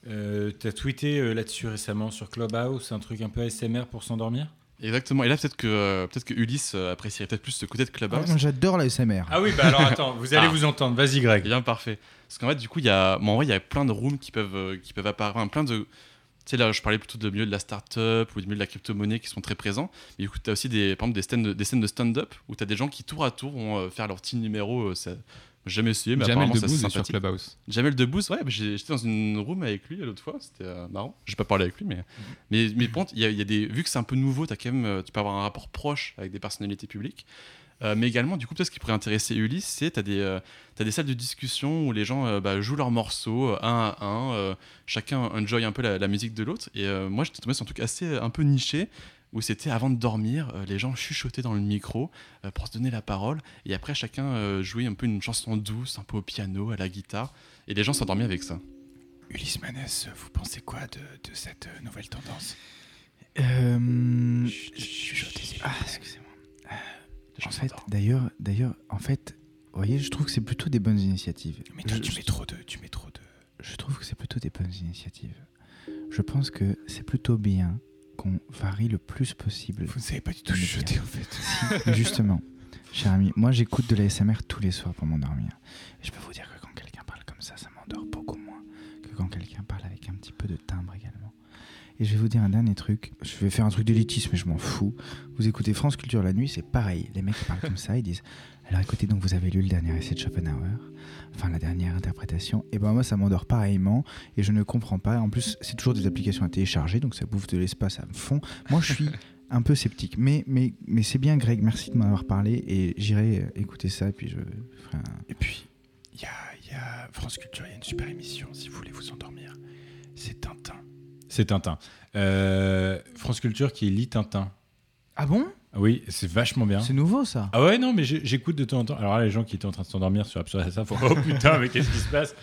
Euh, tu as tweeté euh, là-dessus récemment sur Clubhouse, un truc un peu ASMR pour s'endormir? Exactement. Et là, peut-être que, euh, peut que Ulysse euh, apprécierait peut-être plus ce côté de Clubhouse. Ah, moi, J'adore la SMR. Ah oui, bah alors attends, vous allez Ah. vous entendre. Vas-y, Greg. Bien parfait. Parce qu'en fait, du coup, il y a, bon, en vrai, il y a plein de rooms qui peuvent, euh, qui peuvent apparaître, enfin, plein de. Tu sais, là, je parlais plutôt de milieu de la start-up ou du milieu de la crypto-monnaie qui sont très présents. Mais du coup, tu as aussi des, par exemple, des scènes de, des scènes de stand-up où tu as des gens qui, tour à tour, vont euh, faire leur petit numéro. euh, ça- jamais essayé, mais Jamel Debbouze est sur. Clubhouse. Jamel Debbouze, ouais, j'étais dans une room avec lui l'autre fois, c'était euh, marrant. J'ai pas parlé avec lui, mais. Mais, mais contre, il y a, y a des, vu que c'est un peu nouveau, as quand même, euh, tu peux avoir un rapport proche avec des personnalités publiques. Euh, mais également, du coup, peut-être ce qui pourrait intéresser Ulysse, c'est tu as, des, salles de discussion où les gens euh, bah, jouent leurs morceaux un à un, chacun enjoy un peu la, la musique de l'autre. Et moi, j'étais tombé sur un truc assez un peu niché où c'était avant de dormir, euh, les gens chuchotaient dans le micro euh, pour se donner la parole. Et après, chacun euh, jouait un peu une chanson douce, un peu au piano, à la guitare. Et les gens s'endormaient avec ça. Ulysse Manès, vous pensez quoi de, de cette nouvelle tendance? Euh, Ah, excusez-moi. En fait, d'ailleurs, d'ailleurs, en fait, vous voyez, je trouve que c'est plutôt des bonnes initiatives. Mais toi, Je- tu mets trop de, tu mets trop de. Je trouve que c'est plutôt des bonnes initiatives. Je pense que c'est plutôt bien qu'on varie le plus possible. Vous ne savez pas du tout chuchoter en fait. Justement, cher ami, moi j'écoute de la SMR tous les soirs pour m'endormir. Et je peux vous dire que quand quelqu'un parle comme ça, ça m'endort beaucoup moins que quand quelqu'un parle avec un petit peu de timbre également. Et je vais vous dire un dernier truc. Je vais faire un truc d'élitisme, mais je m'en fous. Vous écoutez France Culture la nuit, c'est pareil. Les mecs qui parlent comme ça, ils disent Alors écoutez, donc vous avez lu le dernier essai de Schopenhauer, enfin la dernière interprétation. Et ben moi, ça m'endort pareillement et je ne comprends pas. En plus, c'est toujours des applications à télécharger, donc ça bouffe de l'espace à fond. Moi, je suis *laughs* un peu sceptique. Mais, mais, mais c'est bien, Greg, merci de m'avoir parlé et j'irai euh, écouter ça et puis je ferai un. Et puis, il y a, il y a France Culture, il y a une super émission si vous voulez vous endormir. C'est Tintin. C'est Tintin. Euh, France Culture qui lit Tintin. Ah bon? Oui, c'est vachement bien. C'est nouveau ça Ah ouais, non, mais j'écoute de temps en temps. Alors là, les gens qui étaient en train de s'endormir sur Absurde ça font Oh putain, mais qu'est-ce qui se passe?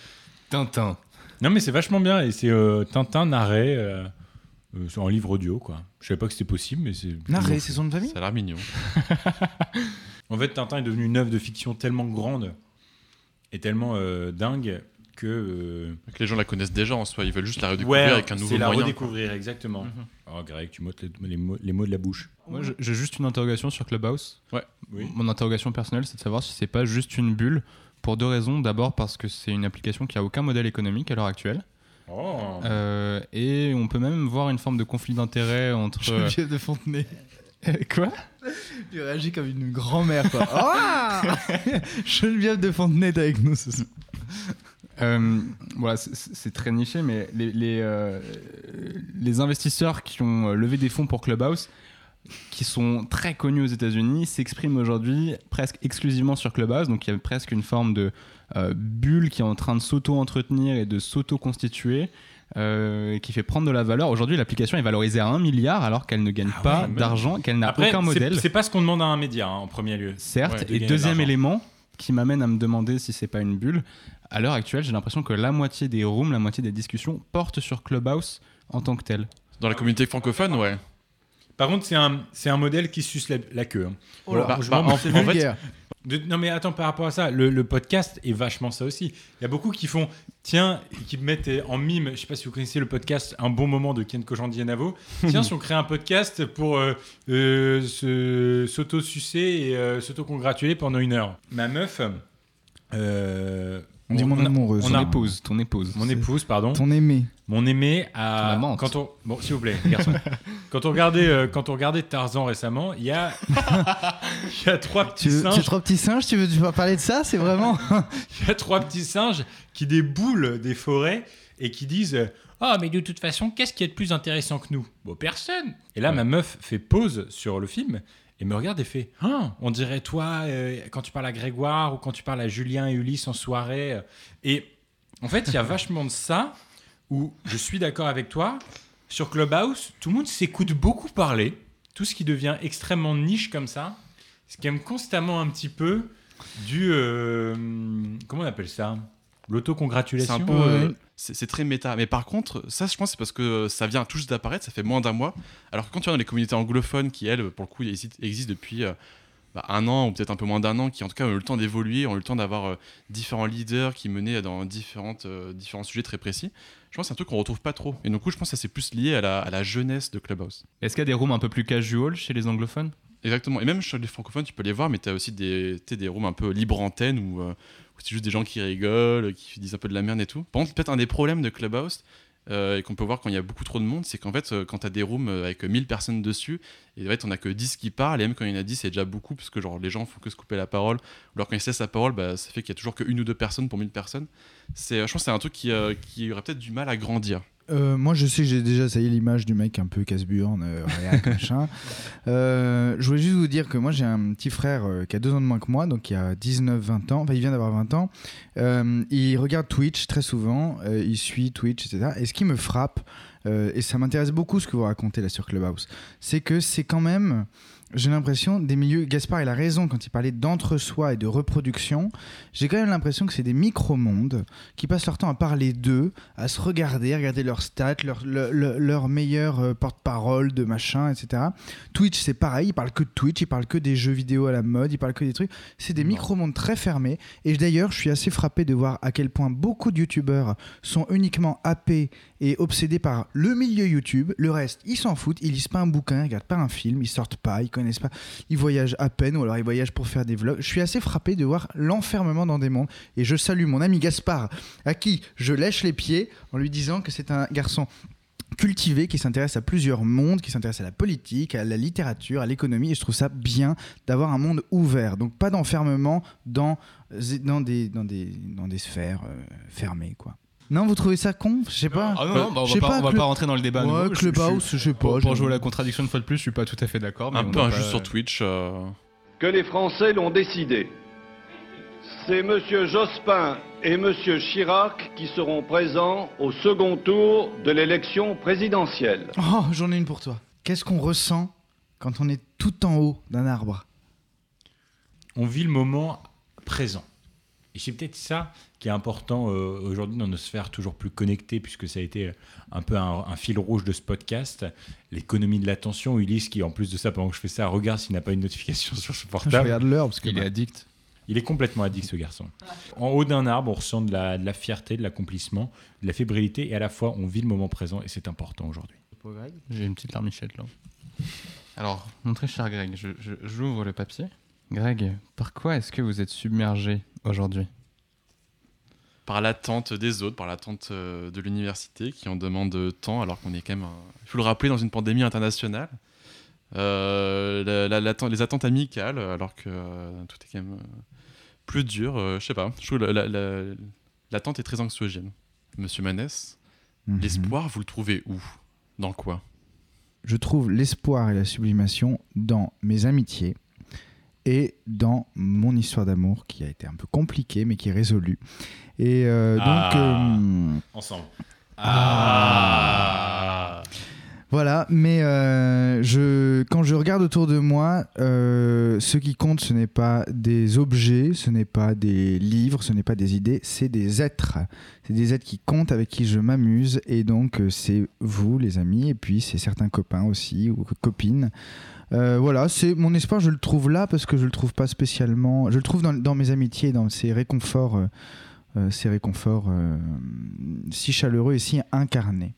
Tintin. Non, mais c'est vachement bien. Et c'est euh, Tintin narré euh, euh, en livre audio, quoi. Je savais pas que c'était possible, mais c'est. Narré, c'est son de famille? Ça a l'air mignon. *laughs* En fait, Tintin est devenu une œuvre de fiction tellement grande et tellement euh, dingue que. euh, Que les gens la connaissent déjà en soi, ils veulent juste la redécouvrir Ouais, avec un nouveau c'est la moyen. redécouvrir, exactement. Mhm. Oh, Greg, tu m'ôtes les, les mots, les mots de la bouche. Moi, j'ai juste une interrogation sur Clubhouse. Ouais. Oui. Mon interrogation personnelle, c'est de savoir si c'est pas juste une bulle. Pour deux raisons. D'abord, parce que c'est une application qui a aucun modèle économique à l'heure actuelle. Oh. Euh, et on peut même voir une forme de conflit d'intérêt entre. Geneviève de Fontenay. *laughs* Quoi? Tu réagis comme une grand-mère, quoi. Ah *laughs* *laughs* Geneviève de Fontenay est avec nous ce soir. Euh, voilà, c'est- très niché, mais les, les, euh, les investisseurs qui ont euh, levé des fonds pour Clubhouse, qui sont très connus aux États-Unis, s'expriment aujourd'hui presque exclusivement sur Clubhouse. Donc il y a presque une forme de euh, bulle qui est en train de s'auto-entretenir et de s'auto-constituer. euh, qui fait prendre de la valeur. Aujourd'hui, l'application est valorisée à 1 milliard alors qu'elle ne gagne pas Ah ouais, mais- d'argent, qu'elle n'a aucun modèle. C'est pas ce qu'on demande à un média hein, en premier lieu. Certes, Ouais, de et deuxième élément qui m'amène à me demander si c'est pas une bulle, à l'heure actuelle, j'ai l'impression que la moitié des rooms, la moitié des discussions portent sur Clubhouse en tant que tel. Dans la communauté francophone, ouais. Par contre, c'est un, c'est un modèle qui suce la, la queue. hein. Oh là, Bah, bah, je m'en- c'est en fait, de- non mais attends, par rapport à ça, le, le podcast est vachement ça aussi. Il y a beaucoup qui font, tiens, qui mettent en mime, je sais pas si vous connaissez le podcast Un bon moment de Ken Kojandi et Navo. *laughs* Tiens, si on crée un podcast pour euh, euh, se- s'auto-sucer et euh, s'auto-congratuler pendant une heure. Ma meuf... On dit mon amoureuse. on Ton épouse, ton épouse. Mon épouse, pardon. Ton aimé. Mon aimé Ton amante. quand on bon s'il vous plaît garçon *laughs* quand on regardait euh, quand on regardait Tarzan récemment il y a *laughs* il y a trois petits Tu veux, singes ces trois petits singes, tu veux, tu vas parler de ça C'est vraiment. *laughs* il y a trois petits singes qui déboulent des forêts et qui disent ah mais de toute façon qu'est-ce qui est de plus intéressant que nous? Bon personne et là ma meuf fait pause sur le film et me regarde et fait Ah, on dirait toi euh, quand tu parles à Grégoire ou quand tu parles à Julien et Ulysse en soirée euh. et en fait il y a *laughs* vachement de ça où je suis d'accord avec toi. Sur Clubhouse, tout le monde s'écoute beaucoup parler. Tout ce qui devient extrêmement niche comme ça, ce qui aime constamment un petit peu du. euh, comment on appelle ça? C'est L'autocongratulation un peu, euh, c'est très méta. Mais par contre, ça, je pense, c'est parce que ça vient tout juste d'apparaître, ça fait moins d'un mois. Alors que quand tu vas dans les communautés anglophones, qui elles, pour le coup, exi- existent depuis euh, bah, un an ou peut-être un peu moins d'un an, qui en tout cas ont eu le temps d'évoluer, ont eu le temps d'avoir euh, différents leaders qui menaient dans différentes, euh, différents sujets très précis. Je pense que c'est un truc qu'on retrouve pas trop. Et du coup, je pense que ça c'est plus lié à la, à la jeunesse de Clubhouse. Est-ce qu'il y a des rooms un peu plus casual chez les anglophones? Exactement. Et même chez les francophones, tu peux les voir, mais tu as aussi des, des rooms un peu libre antenne euh, où c'est juste des gens qui rigolent, qui disent un peu de la merde et tout. Par contre, peut-être un des problèmes de Clubhouse, euh, et qu'on peut voir quand il y a beaucoup trop de monde, c'est qu'en fait, euh, quand tu as des rooms euh, avec 1000 personnes dessus, et en fait, on a que 10 qui parlent, et même quand il y en a 10, c'est déjà beaucoup, parce que genre, les gens font que se couper la parole, ou alors quand ils se laissent la parole, bah, ça fait qu'il y a toujours qu'une ou deux personnes pour 1000 personnes. Je pense que c'est un truc qui, qui aurait peut-être du mal à grandir. Euh, moi, je sais, j'ai déjà, ça y est, l'image du mec un peu casse-burne, euh, *laughs* machin. Euh, je voulais juste vous dire que moi, j'ai un petit frère qui a deux ans de moins que moi, donc qui a 19-20 ans. Enfin, il vient d'avoir 20 ans. Euh, il regarde Twitch très souvent, il suit Twitch, etc. Et ce qui me frappe, et ça m'intéresse beaucoup ce que vous racontez là sur Clubhouse, c'est que c'est quand même, j'ai l'impression, des milieux. Gaspard, il a raison quand il parlait d'entre-soi et de reproduction. J'ai quand même l'impression que c'est des micro-mondes qui passent leur temps à parler d'eux, à se regarder, à regarder leurs stats, leurs leur, leur, leur meilleur euh, porte-parole de machin, etc. Twitch, c'est pareil, ils parlent que de Twitch, ils parlent que des jeux vidéo à la mode, ils parlent que des trucs. C'est des micro-mondes très fermés. Et d'ailleurs, je suis assez frappé de voir à quel point beaucoup de youtubeurs sont uniquement happés et obsédés par le milieu YouTube. Le reste, ils s'en foutent, ils lisent pas un bouquin, ils regardent pas un film, ils sortent pas, ils connaissent pas, ils voyagent à peine ou alors ils voyagent pour faire des vlogs. Je suis assez frappé de voir l'enfermement dans des mondes et je salue mon ami Gaspard à qui je lèche les pieds en lui disant que c'est un garçon cultivé qui s'intéresse à plusieurs mondes, qui s'intéresse à la politique, à la littérature, à l'économie et je trouve ça bien d'avoir un monde ouvert. Donc pas d'enfermement dans, dans des sphères euh, fermées quoi. Non, vous trouvez ça con? Je sais pas. Ah non, non, bah on, Je va sais pas, on va pas rentrer dans le débat. Ouais. Je- Clubhouse, je, je sais pas. Pour, je- pour jouer à la contradiction une fois de plus, je suis pas tout à fait d'accord. Un peu injuste pas- sur Twitch. euh, Que les Français l'ont décidé. C'est M. Jospin et M. Chirac qui seront présents au second tour de l'élection présidentielle. Oh, j'en ai une pour toi. Qu'est-ce qu'on ressent quand on est tout en haut d'un arbre? On vit le moment présent. Et c'est peut-être ça qui est important euh, aujourd'hui dans nos sphères toujours plus connectées, puisque ça a été un peu un, un fil rouge de ce podcast. L'économie de l'attention. Ulysse, qui en plus de ça, pendant que je fais ça, regarde s'il n'a pas une notification *laughs* sur son portable. Je regarde l'heure parce que Il est bah, addict. Il est complètement addict, ce garçon. En haut d'un arbre, on ressent de la, de la fierté, de l'accomplissement, de la fébrilité, et à la fois, on vit le moment présent, et c'est important aujourd'hui. J'ai une petite larmichette là. Alors, mon très cher Greg, je- je- j'ouvre le papier. Greg, par quoi est-ce que vous êtes submergé? Aujourd'hui par l'attente des autres, par l'attente euh, de l'université qui en demande tant, alors qu'on est quand même, il faut le rappeler, dans une pandémie internationale. Euh, la- la- l'attente- les attentes amicales, alors que euh, tout est quand même euh, plus dur. euh, je sais pas, je trouve la- la- la- l'attente est très anxiogène. Monsieur Manès, Mhm. l'espoir, vous le trouvez où? Dans quoi? Je trouve l'espoir et la sublimation dans mes amitiés et dans mon histoire d'amour qui a été un peu compliquée mais qui est résolue. Et euh, donc Ah. euh, Ensemble. Ah voilà, mais euh, je, quand je regarde autour de moi, euh, ce qui compte, ce n'est pas des objets, ce n'est pas des livres, ce n'est pas des idées, c'est des êtres. C'est des êtres qui comptent, avec qui je m'amuse, et donc euh, c'est vous, les amis, et puis c'est certains copains aussi, ou copines. Voilà, c'est mon espoir, je le trouve là parce que je le trouve pas spécialement. Je le trouve dans, dans mes amitiés, dans ces réconforts, ces réconforts si chaleureux et si incarnés.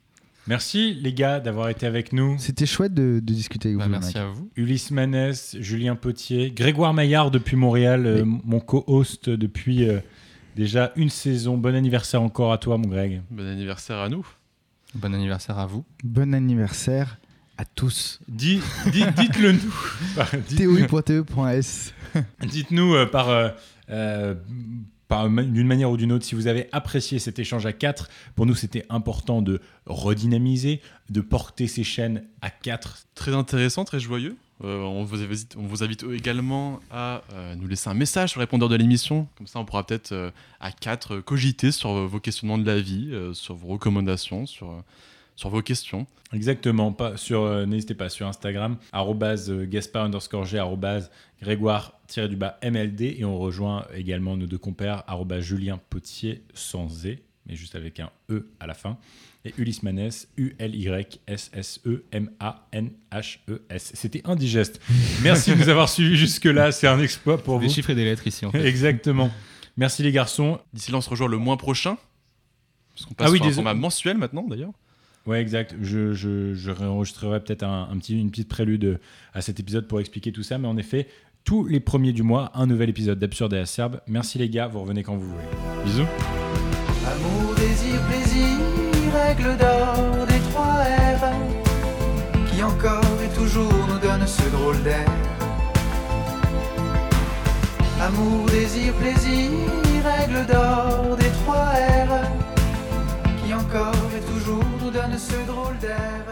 Merci les gars d'avoir été avec nous. C'était chouette de, de discuter avec Bah, vous. Merci à vous. Ulysse Manès, Julien Potier, Grégoire Maillard depuis Montréal, euh, mon co-host depuis euh, déjà une saison. Bon anniversaire encore à toi, mon Greg. Bon anniversaire à nous. Bon anniversaire à vous. Bon anniversaire à tous. Dis, dis- dites-le nous. Par- dites- théorie.te.s. Dites-nous euh, par, d'une manière ou d'une autre si vous avez apprécié cet échange à 4. Pour nous, c'était important de redynamiser, de porter ces chaînes à 4. Très intéressant, très joyeux. Euh, on, vous invite, on vous invite également à euh, nous laisser un message sur le répondeur de l'émission. Comme ça, on pourra peut-être euh, à quatre euh, cogiter sur vos questionnements de la vie, sur vos recommandations, sur, sur vos questions. Exactement. Pas sur, euh, n'hésitez pas sur Instagram, arrobase, euh, Gaspard underscore Arrobase Grégoire-du-bas MLD. Et on rejoint également nos deux compères, Julien Potier sans Z, mais juste avec un E à la fin. Et Ulysse Manès, U-L-Y-S-S-E-M-A-N-H-E-S. C'était indigeste. Merci de nous avoir suivis jusque-là. C'est un exploit pour Des vous. chiffres et des lettres ici en fait. Exactement. Merci les garçons. D'ici là, on se rejoint le mois prochain. Parce qu'on passe Ah oui, sur un format mensuel maintenant, d'ailleurs. Ouais, exact. Je, je, je réenregistrerai peut-être un, un petit, une petite prélude à cet épisode pour expliquer tout ça. Mais en effet, tous les premiers du mois, un nouvel épisode d'Absurde et Acerbe. Merci les gars, vous revenez quand vous voulez. Bisous. Amour, désir, plaisir, règle d'or des trois R Qui encore et toujours nous donne ce drôle d'air Amour, désir, plaisir, règle d'or des trois R Qui encore et toujours nous donne ce drôle d'air.